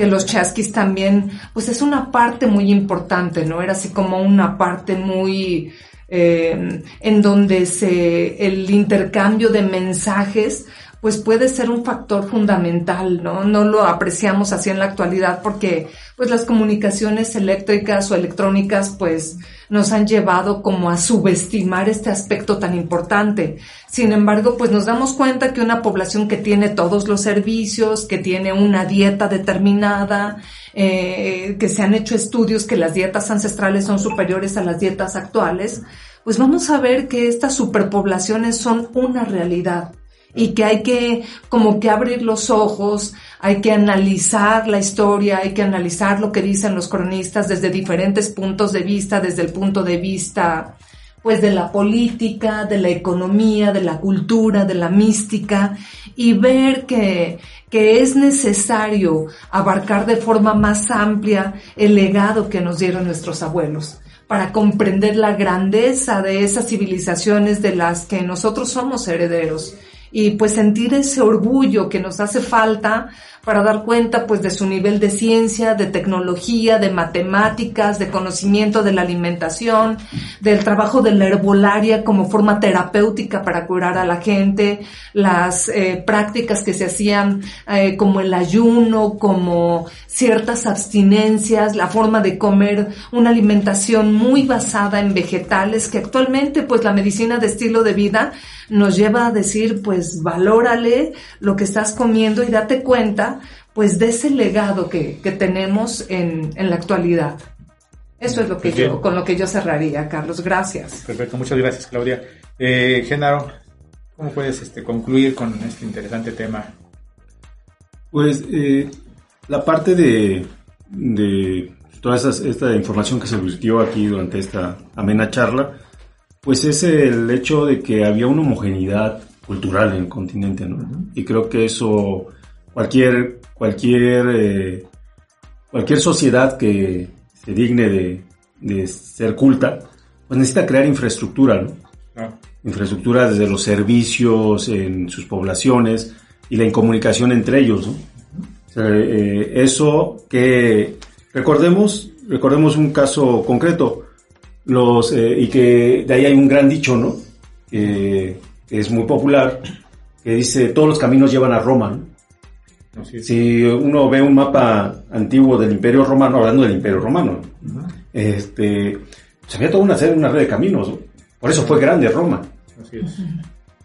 que los chasquis también, pues es una parte muy importante, ¿no? Era así como una parte muy, eh, en donde se, el intercambio de mensajes, pues puede ser un factor fundamental, ¿no? No lo apreciamos así en la actualidad porque pues las comunicaciones eléctricas o electrónicas pues nos han llevado como a subestimar este aspecto tan importante. Sin embargo, pues nos damos cuenta que una población que tiene todos los servicios, que tiene una dieta determinada, eh, que se han hecho estudios que las dietas ancestrales son superiores a las dietas actuales, pues vamos a ver que estas superpoblaciones son una realidad y que hay que como que abrir los ojos, hay que analizar la historia, hay que analizar lo que dicen los cronistas desde diferentes puntos de vista, desde el punto de vista pues de la política, de la economía, de la cultura, de la mística y ver que, que es necesario abarcar de forma más amplia el legado que nos dieron nuestros abuelos para comprender la grandeza de esas civilizaciones de las que nosotros somos herederos y pues sentir ese orgullo que nos hace falta para dar cuenta pues de su nivel de ciencia, de tecnología, de matemáticas, de conocimiento de la alimentación, del trabajo de la herbolaria como forma terapéutica para curar a la gente, las eh, prácticas que se hacían eh, como el ayuno, como ciertas abstinencias, la forma de comer una alimentación muy basada en vegetales que actualmente pues la medicina de estilo de vida nos lleva a decir, pues valórale lo que estás comiendo y date cuenta, pues de ese legado que, que tenemos en, en, la actualidad. Eso es lo que yo, con lo que yo cerraría, Carlos. Gracias. Perfecto, muchas gracias, Claudia. Eh, Genaro, ¿cómo puedes este, concluir con este interesante tema? Pues eh, la parte de, de toda esta, esta información que se virtió aquí durante esta amena charla, pues es el hecho de que había una homogeneidad cultural en el continente, ¿no? Y creo que eso cualquier cualquier eh, cualquier sociedad que se digne de, ser culta, pues necesita crear infraestructura, ¿no? Ah. Infraestructura desde los servicios en sus poblaciones y la incomunicación entre ellos, ¿no? Eh, eso que recordemos recordemos un caso concreto los, eh, y que de ahí hay un gran dicho, ¿no? que es muy popular, que dice, todos los caminos llevan a Roma, Si uno ve un mapa antiguo del Imperio Romano, hablando del Imperio Romano, este, se había toda una serie, una red de caminos, por eso fue grande Roma.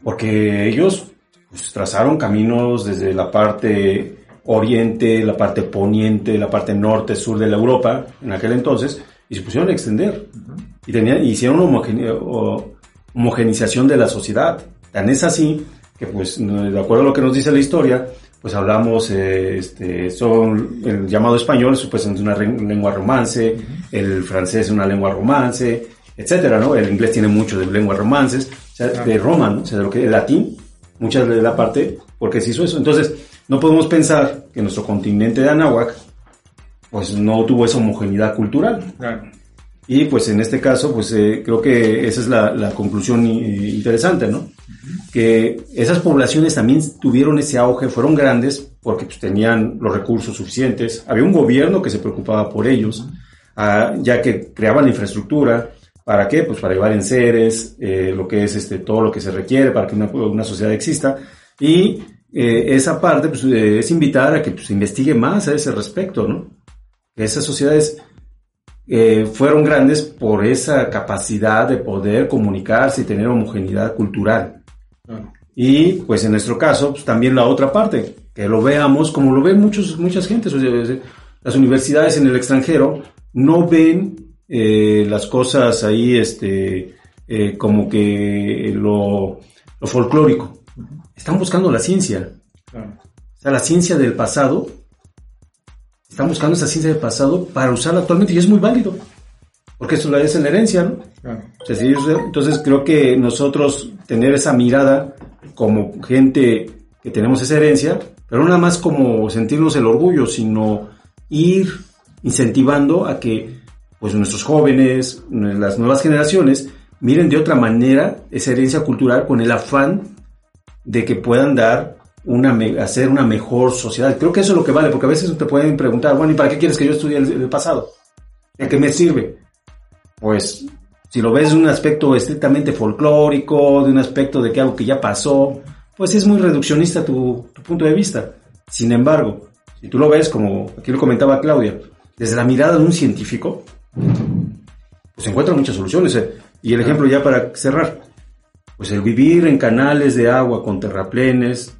Porque ellos pues, trazaron caminos desde la parte oriente, la parte poniente, la parte norte, sur de la Europa, en aquel entonces, y se pusieron a extender. Y tenían, hicieron una homogenización de la sociedad. Tan es así que, pues, de acuerdo a lo que nos dice la historia, pues hablamos, eh, este, son el llamado español, pues es una lengua romance, el francés es una lengua romance, etcétera, ¿no? El inglés tiene mucho de lenguas romances, o sea, de Roma, ¿no? O sea, de lo que, el latín, muchas de la parte, porque se hizo eso. Entonces, no podemos pensar que nuestro continente de Anáhuac pues no tuvo esa homogeneidad cultural. Y pues en este caso, pues eh, creo que esa es la, conclusión interesante, ¿no? Que esas poblaciones también tuvieron ese auge, fueron grandes porque pues, tenían los recursos suficientes, había un gobierno que se preocupaba por ellos, ah, ya que creaban la infraestructura, ¿para qué? Pues para llevar en seres, eh, lo que es este, todo lo que se requiere para que una, una sociedad exista. Y eh, esa parte pues, es invitar a que pues, se investigue más a ese respecto, ¿no? Esas sociedades eh, fueron grandes por esa capacidad de poder comunicarse y tener homogeneidad cultural. Y pues en nuestro caso, pues, también la otra parte, que lo veamos como lo ven muchos, muchas gentes. las universidades en el extranjero no ven eh, las cosas ahí este, eh, como que lo, lo folclórico. Están buscando la ciencia. O sea, la ciencia del pasado están buscando esa ciencia del pasado para usarla actualmente y es muy válido. Porque eso es la herencia, ¿no? entonces creo que nosotros tener esa mirada como gente que tenemos esa herencia, pero no nada más como sentirnos el orgullo, sino ir incentivando a que pues nuestros jóvenes, las nuevas generaciones, miren de otra manera esa herencia cultural con el afán de que puedan dar una, hacer una mejor sociedad. Creo que eso es lo que vale, porque a veces te pueden preguntar, bueno, ¿y para qué quieres que yo estudie el, el pasado? ¿De qué me sirve? Pues, si lo ves de un aspecto estrictamente folclórico, de un aspecto de que algo que ya pasó, pues es muy reduccionista tu, tu punto de vista. Sin embargo, si tú lo ves, como aquí lo comentaba Claudia, desde la mirada de un científico, pues se encuentran muchas soluciones. ¿eh? Y el ejemplo ya para cerrar, pues el vivir en canales de agua con terraplenes,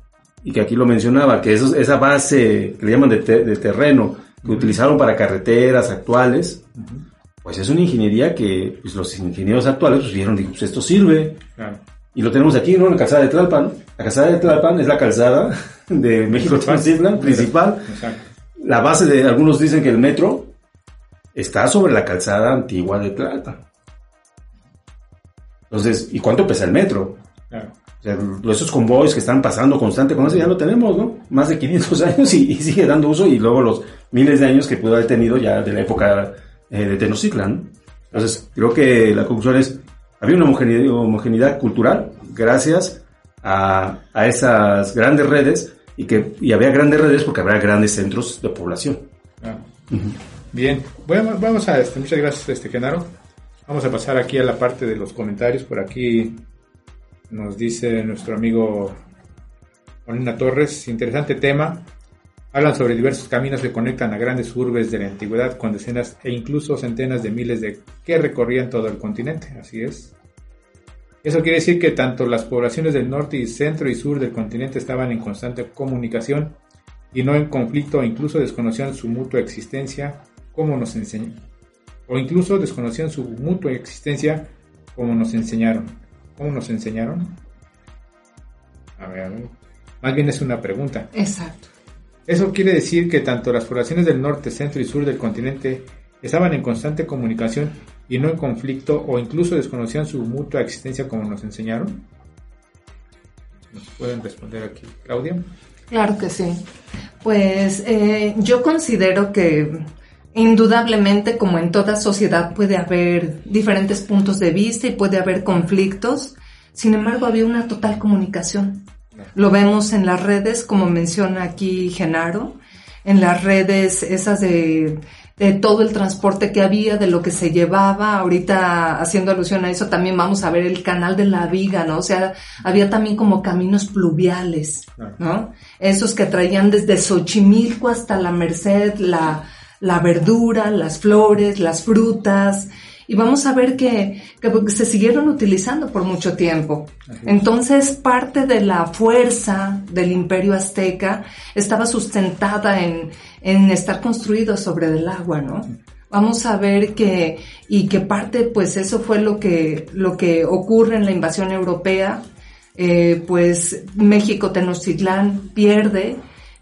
y que aquí lo mencionaba, que eso- esa base que le llaman de, te- de terreno, que utilizaron para carreteras actuales, pues es una ingeniería que pues, los ingenieros actuales pues, vieron, digo, pues esto sirve, Claro. y lo tenemos aquí, ¿no? En la calzada de Tlalpan. La calzada de Tlalpan es la calzada <laughs> de México Tenochtitlan principal. Exacto. La base de, algunos dicen que el metro está sobre la calzada antigua de Tlalpan. Entonces, ¿y cuánto pesa el metro? Claro. O sea, esos convoys que están pasando constante con eso ya lo tenemos, ¿no? Más de 500 <laughs> años y, y sigue dando uso y luego los miles de años que pudo haber tenido ya de la época eh, de Tenochtitlan. ¿no? Entonces, creo que la conclusión es, había una homogeneidad, homogeneidad cultural gracias a, a esas grandes redes y que y había grandes redes porque había grandes centros de población. Claro. Bien, bueno, vamos a, este, muchas gracias, este Genaro. Vamos a pasar aquí a la parte de los comentarios. Por aquí nos dice nuestro amigo Juanina Torres, interesante tema. Hablan sobre diversos caminos que conectan a grandes urbes de la antigüedad con decenas e incluso centenas de miles de que recorrían todo el continente. Así es. Eso quiere decir que tanto las poblaciones del norte y centro y sur del continente estaban en constante comunicación y no en conflicto incluso desconocían su mutua existencia como nos enseñan. O incluso desconocían su mutua existencia como nos enseñaron. ¿Cómo nos enseñaron? A ver, a ver. Más bien es una pregunta. Exacto. Eso quiere decir que tanto las poblaciones del norte, centro y sur del continente estaban en constante comunicación y no en conflicto o incluso desconocían su mutua existencia como nos enseñaron. ¿Nos pueden responder aquí, Claudia? Claro que sí. Pues eh, yo considero que indudablemente, como en toda sociedad, puede haber diferentes puntos de vista y puede haber conflictos. Sin embargo, había una total comunicación. Lo vemos en las redes, como menciona aquí Genaro, en las redes esas de, de todo el transporte que había, de lo que se llevaba. Ahorita, haciendo alusión a eso, también vamos a ver el canal de la viga, ¿no? O sea, había también como caminos pluviales, ¿no? Esos que traían desde Xochimilco hasta la Merced, la, la verdura, las flores, las frutas, y vamos a ver que, que se siguieron utilizando por mucho tiempo. Entonces, parte de la fuerza del imperio azteca estaba sustentada en, en estar construido sobre el agua, ¿no? Vamos a ver que, y que parte, pues eso fue lo que, lo que ocurre en la invasión europea, eh, pues México Tenochtitlán pierde,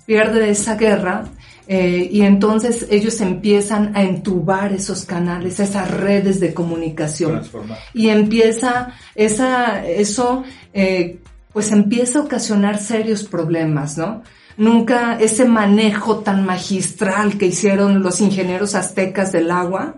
pierde esa guerra, eh, y entonces ellos empiezan a entubar esos canales, esas redes de comunicación. Transformar. Y empieza esa, eso, eh, pues empieza a ocasionar serios problemas, ¿no? Nunca ese manejo tan magistral que hicieron los ingenieros aztecas del agua,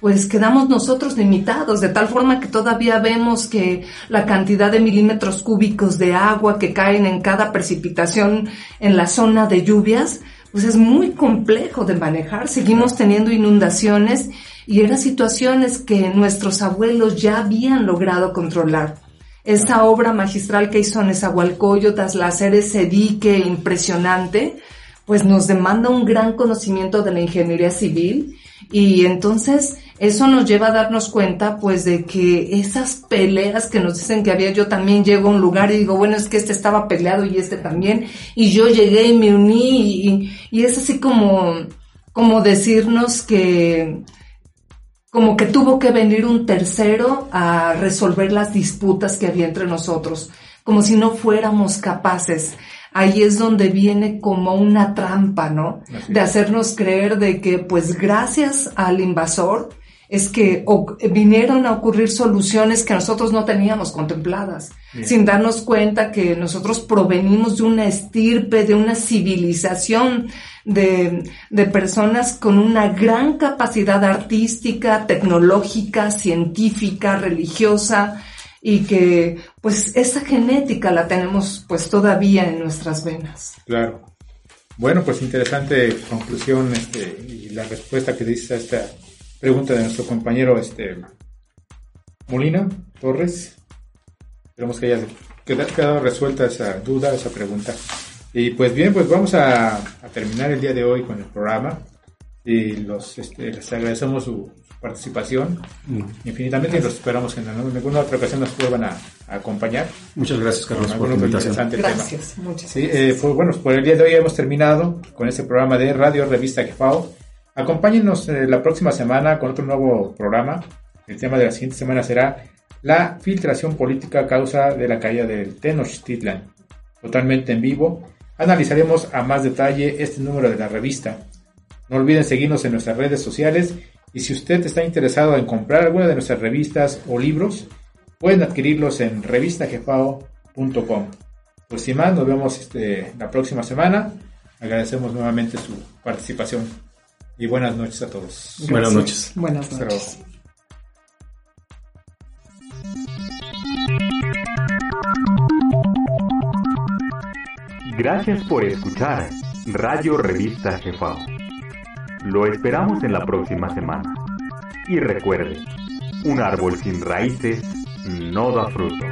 pues quedamos nosotros limitados, de tal forma que todavía vemos que la cantidad de milímetros cúbicos de agua que caen en cada precipitación en la zona de lluvias, pues es muy complejo de manejar. Seguimos teniendo inundaciones y eran situaciones que nuestros abuelos ya habían logrado controlar. Esa obra magistral que hizo Nezahualcóyotl al hacer ese dique impresionante, pues nos demanda un gran conocimiento de la ingeniería civil y entonces eso nos lleva a darnos cuenta pues de que esas peleas que nos dicen que había, yo también llego a un lugar y digo, bueno, es que este estaba peleado y este también, y yo llegué y me uní y, y es así como, como decirnos que, como que tuvo que venir un tercero a resolver las disputas que había entre nosotros, como si no fuéramos capaces. Ahí es donde viene como una trampa, ¿no? Así De hacernos creer de que, pues gracias al invasor, es que o- vinieron a ocurrir soluciones que nosotros no teníamos contempladas, Bien. sin darnos cuenta que nosotros provenimos de una estirpe, de una civilización, de, de personas con una gran capacidad artística, tecnológica, científica, religiosa, y que pues esa genética la tenemos pues todavía en nuestras venas. Claro. Bueno, pues interesante conclusión este, y la respuesta que dice a esta pregunta de nuestro compañero este, Molina Torres. Esperemos que haya quedado resuelta esa duda, esa pregunta. Y pues bien, pues vamos a, terminar el día de hoy con el programa. Y los, este, les agradecemos su, participación mm. infinitamente y los esperamos en, alguna otra ocasión nos vuelvan a, acompañar. Muchas gracias, Carlos, por la invitación. Gracias, tema. muchas sí, eh, pues bueno, por el día de hoy hemos terminado con este programa de Radio Revista Gefao. Acompáñenos eh, la próxima semana con otro nuevo programa. El tema de la siguiente semana será la filtración política a causa de la caída del Tenochtitlan. Totalmente en vivo analizaremos a más detalle este número de la revista. No olviden seguirnos en nuestras redes sociales y si usted está interesado en comprar alguna de nuestras revistas o libros, pueden adquirirlos en revistajefao.com. Pues sin más, nos vemos este, la próxima semana. Agradecemos nuevamente su participación y buenas noches a todos. Buenas noches. Buenas noches. Gracias por escuchar Radio Revista Jefao. Lo esperamos en la próxima semana. Y recuerde, un árbol sin raíces no da fruto.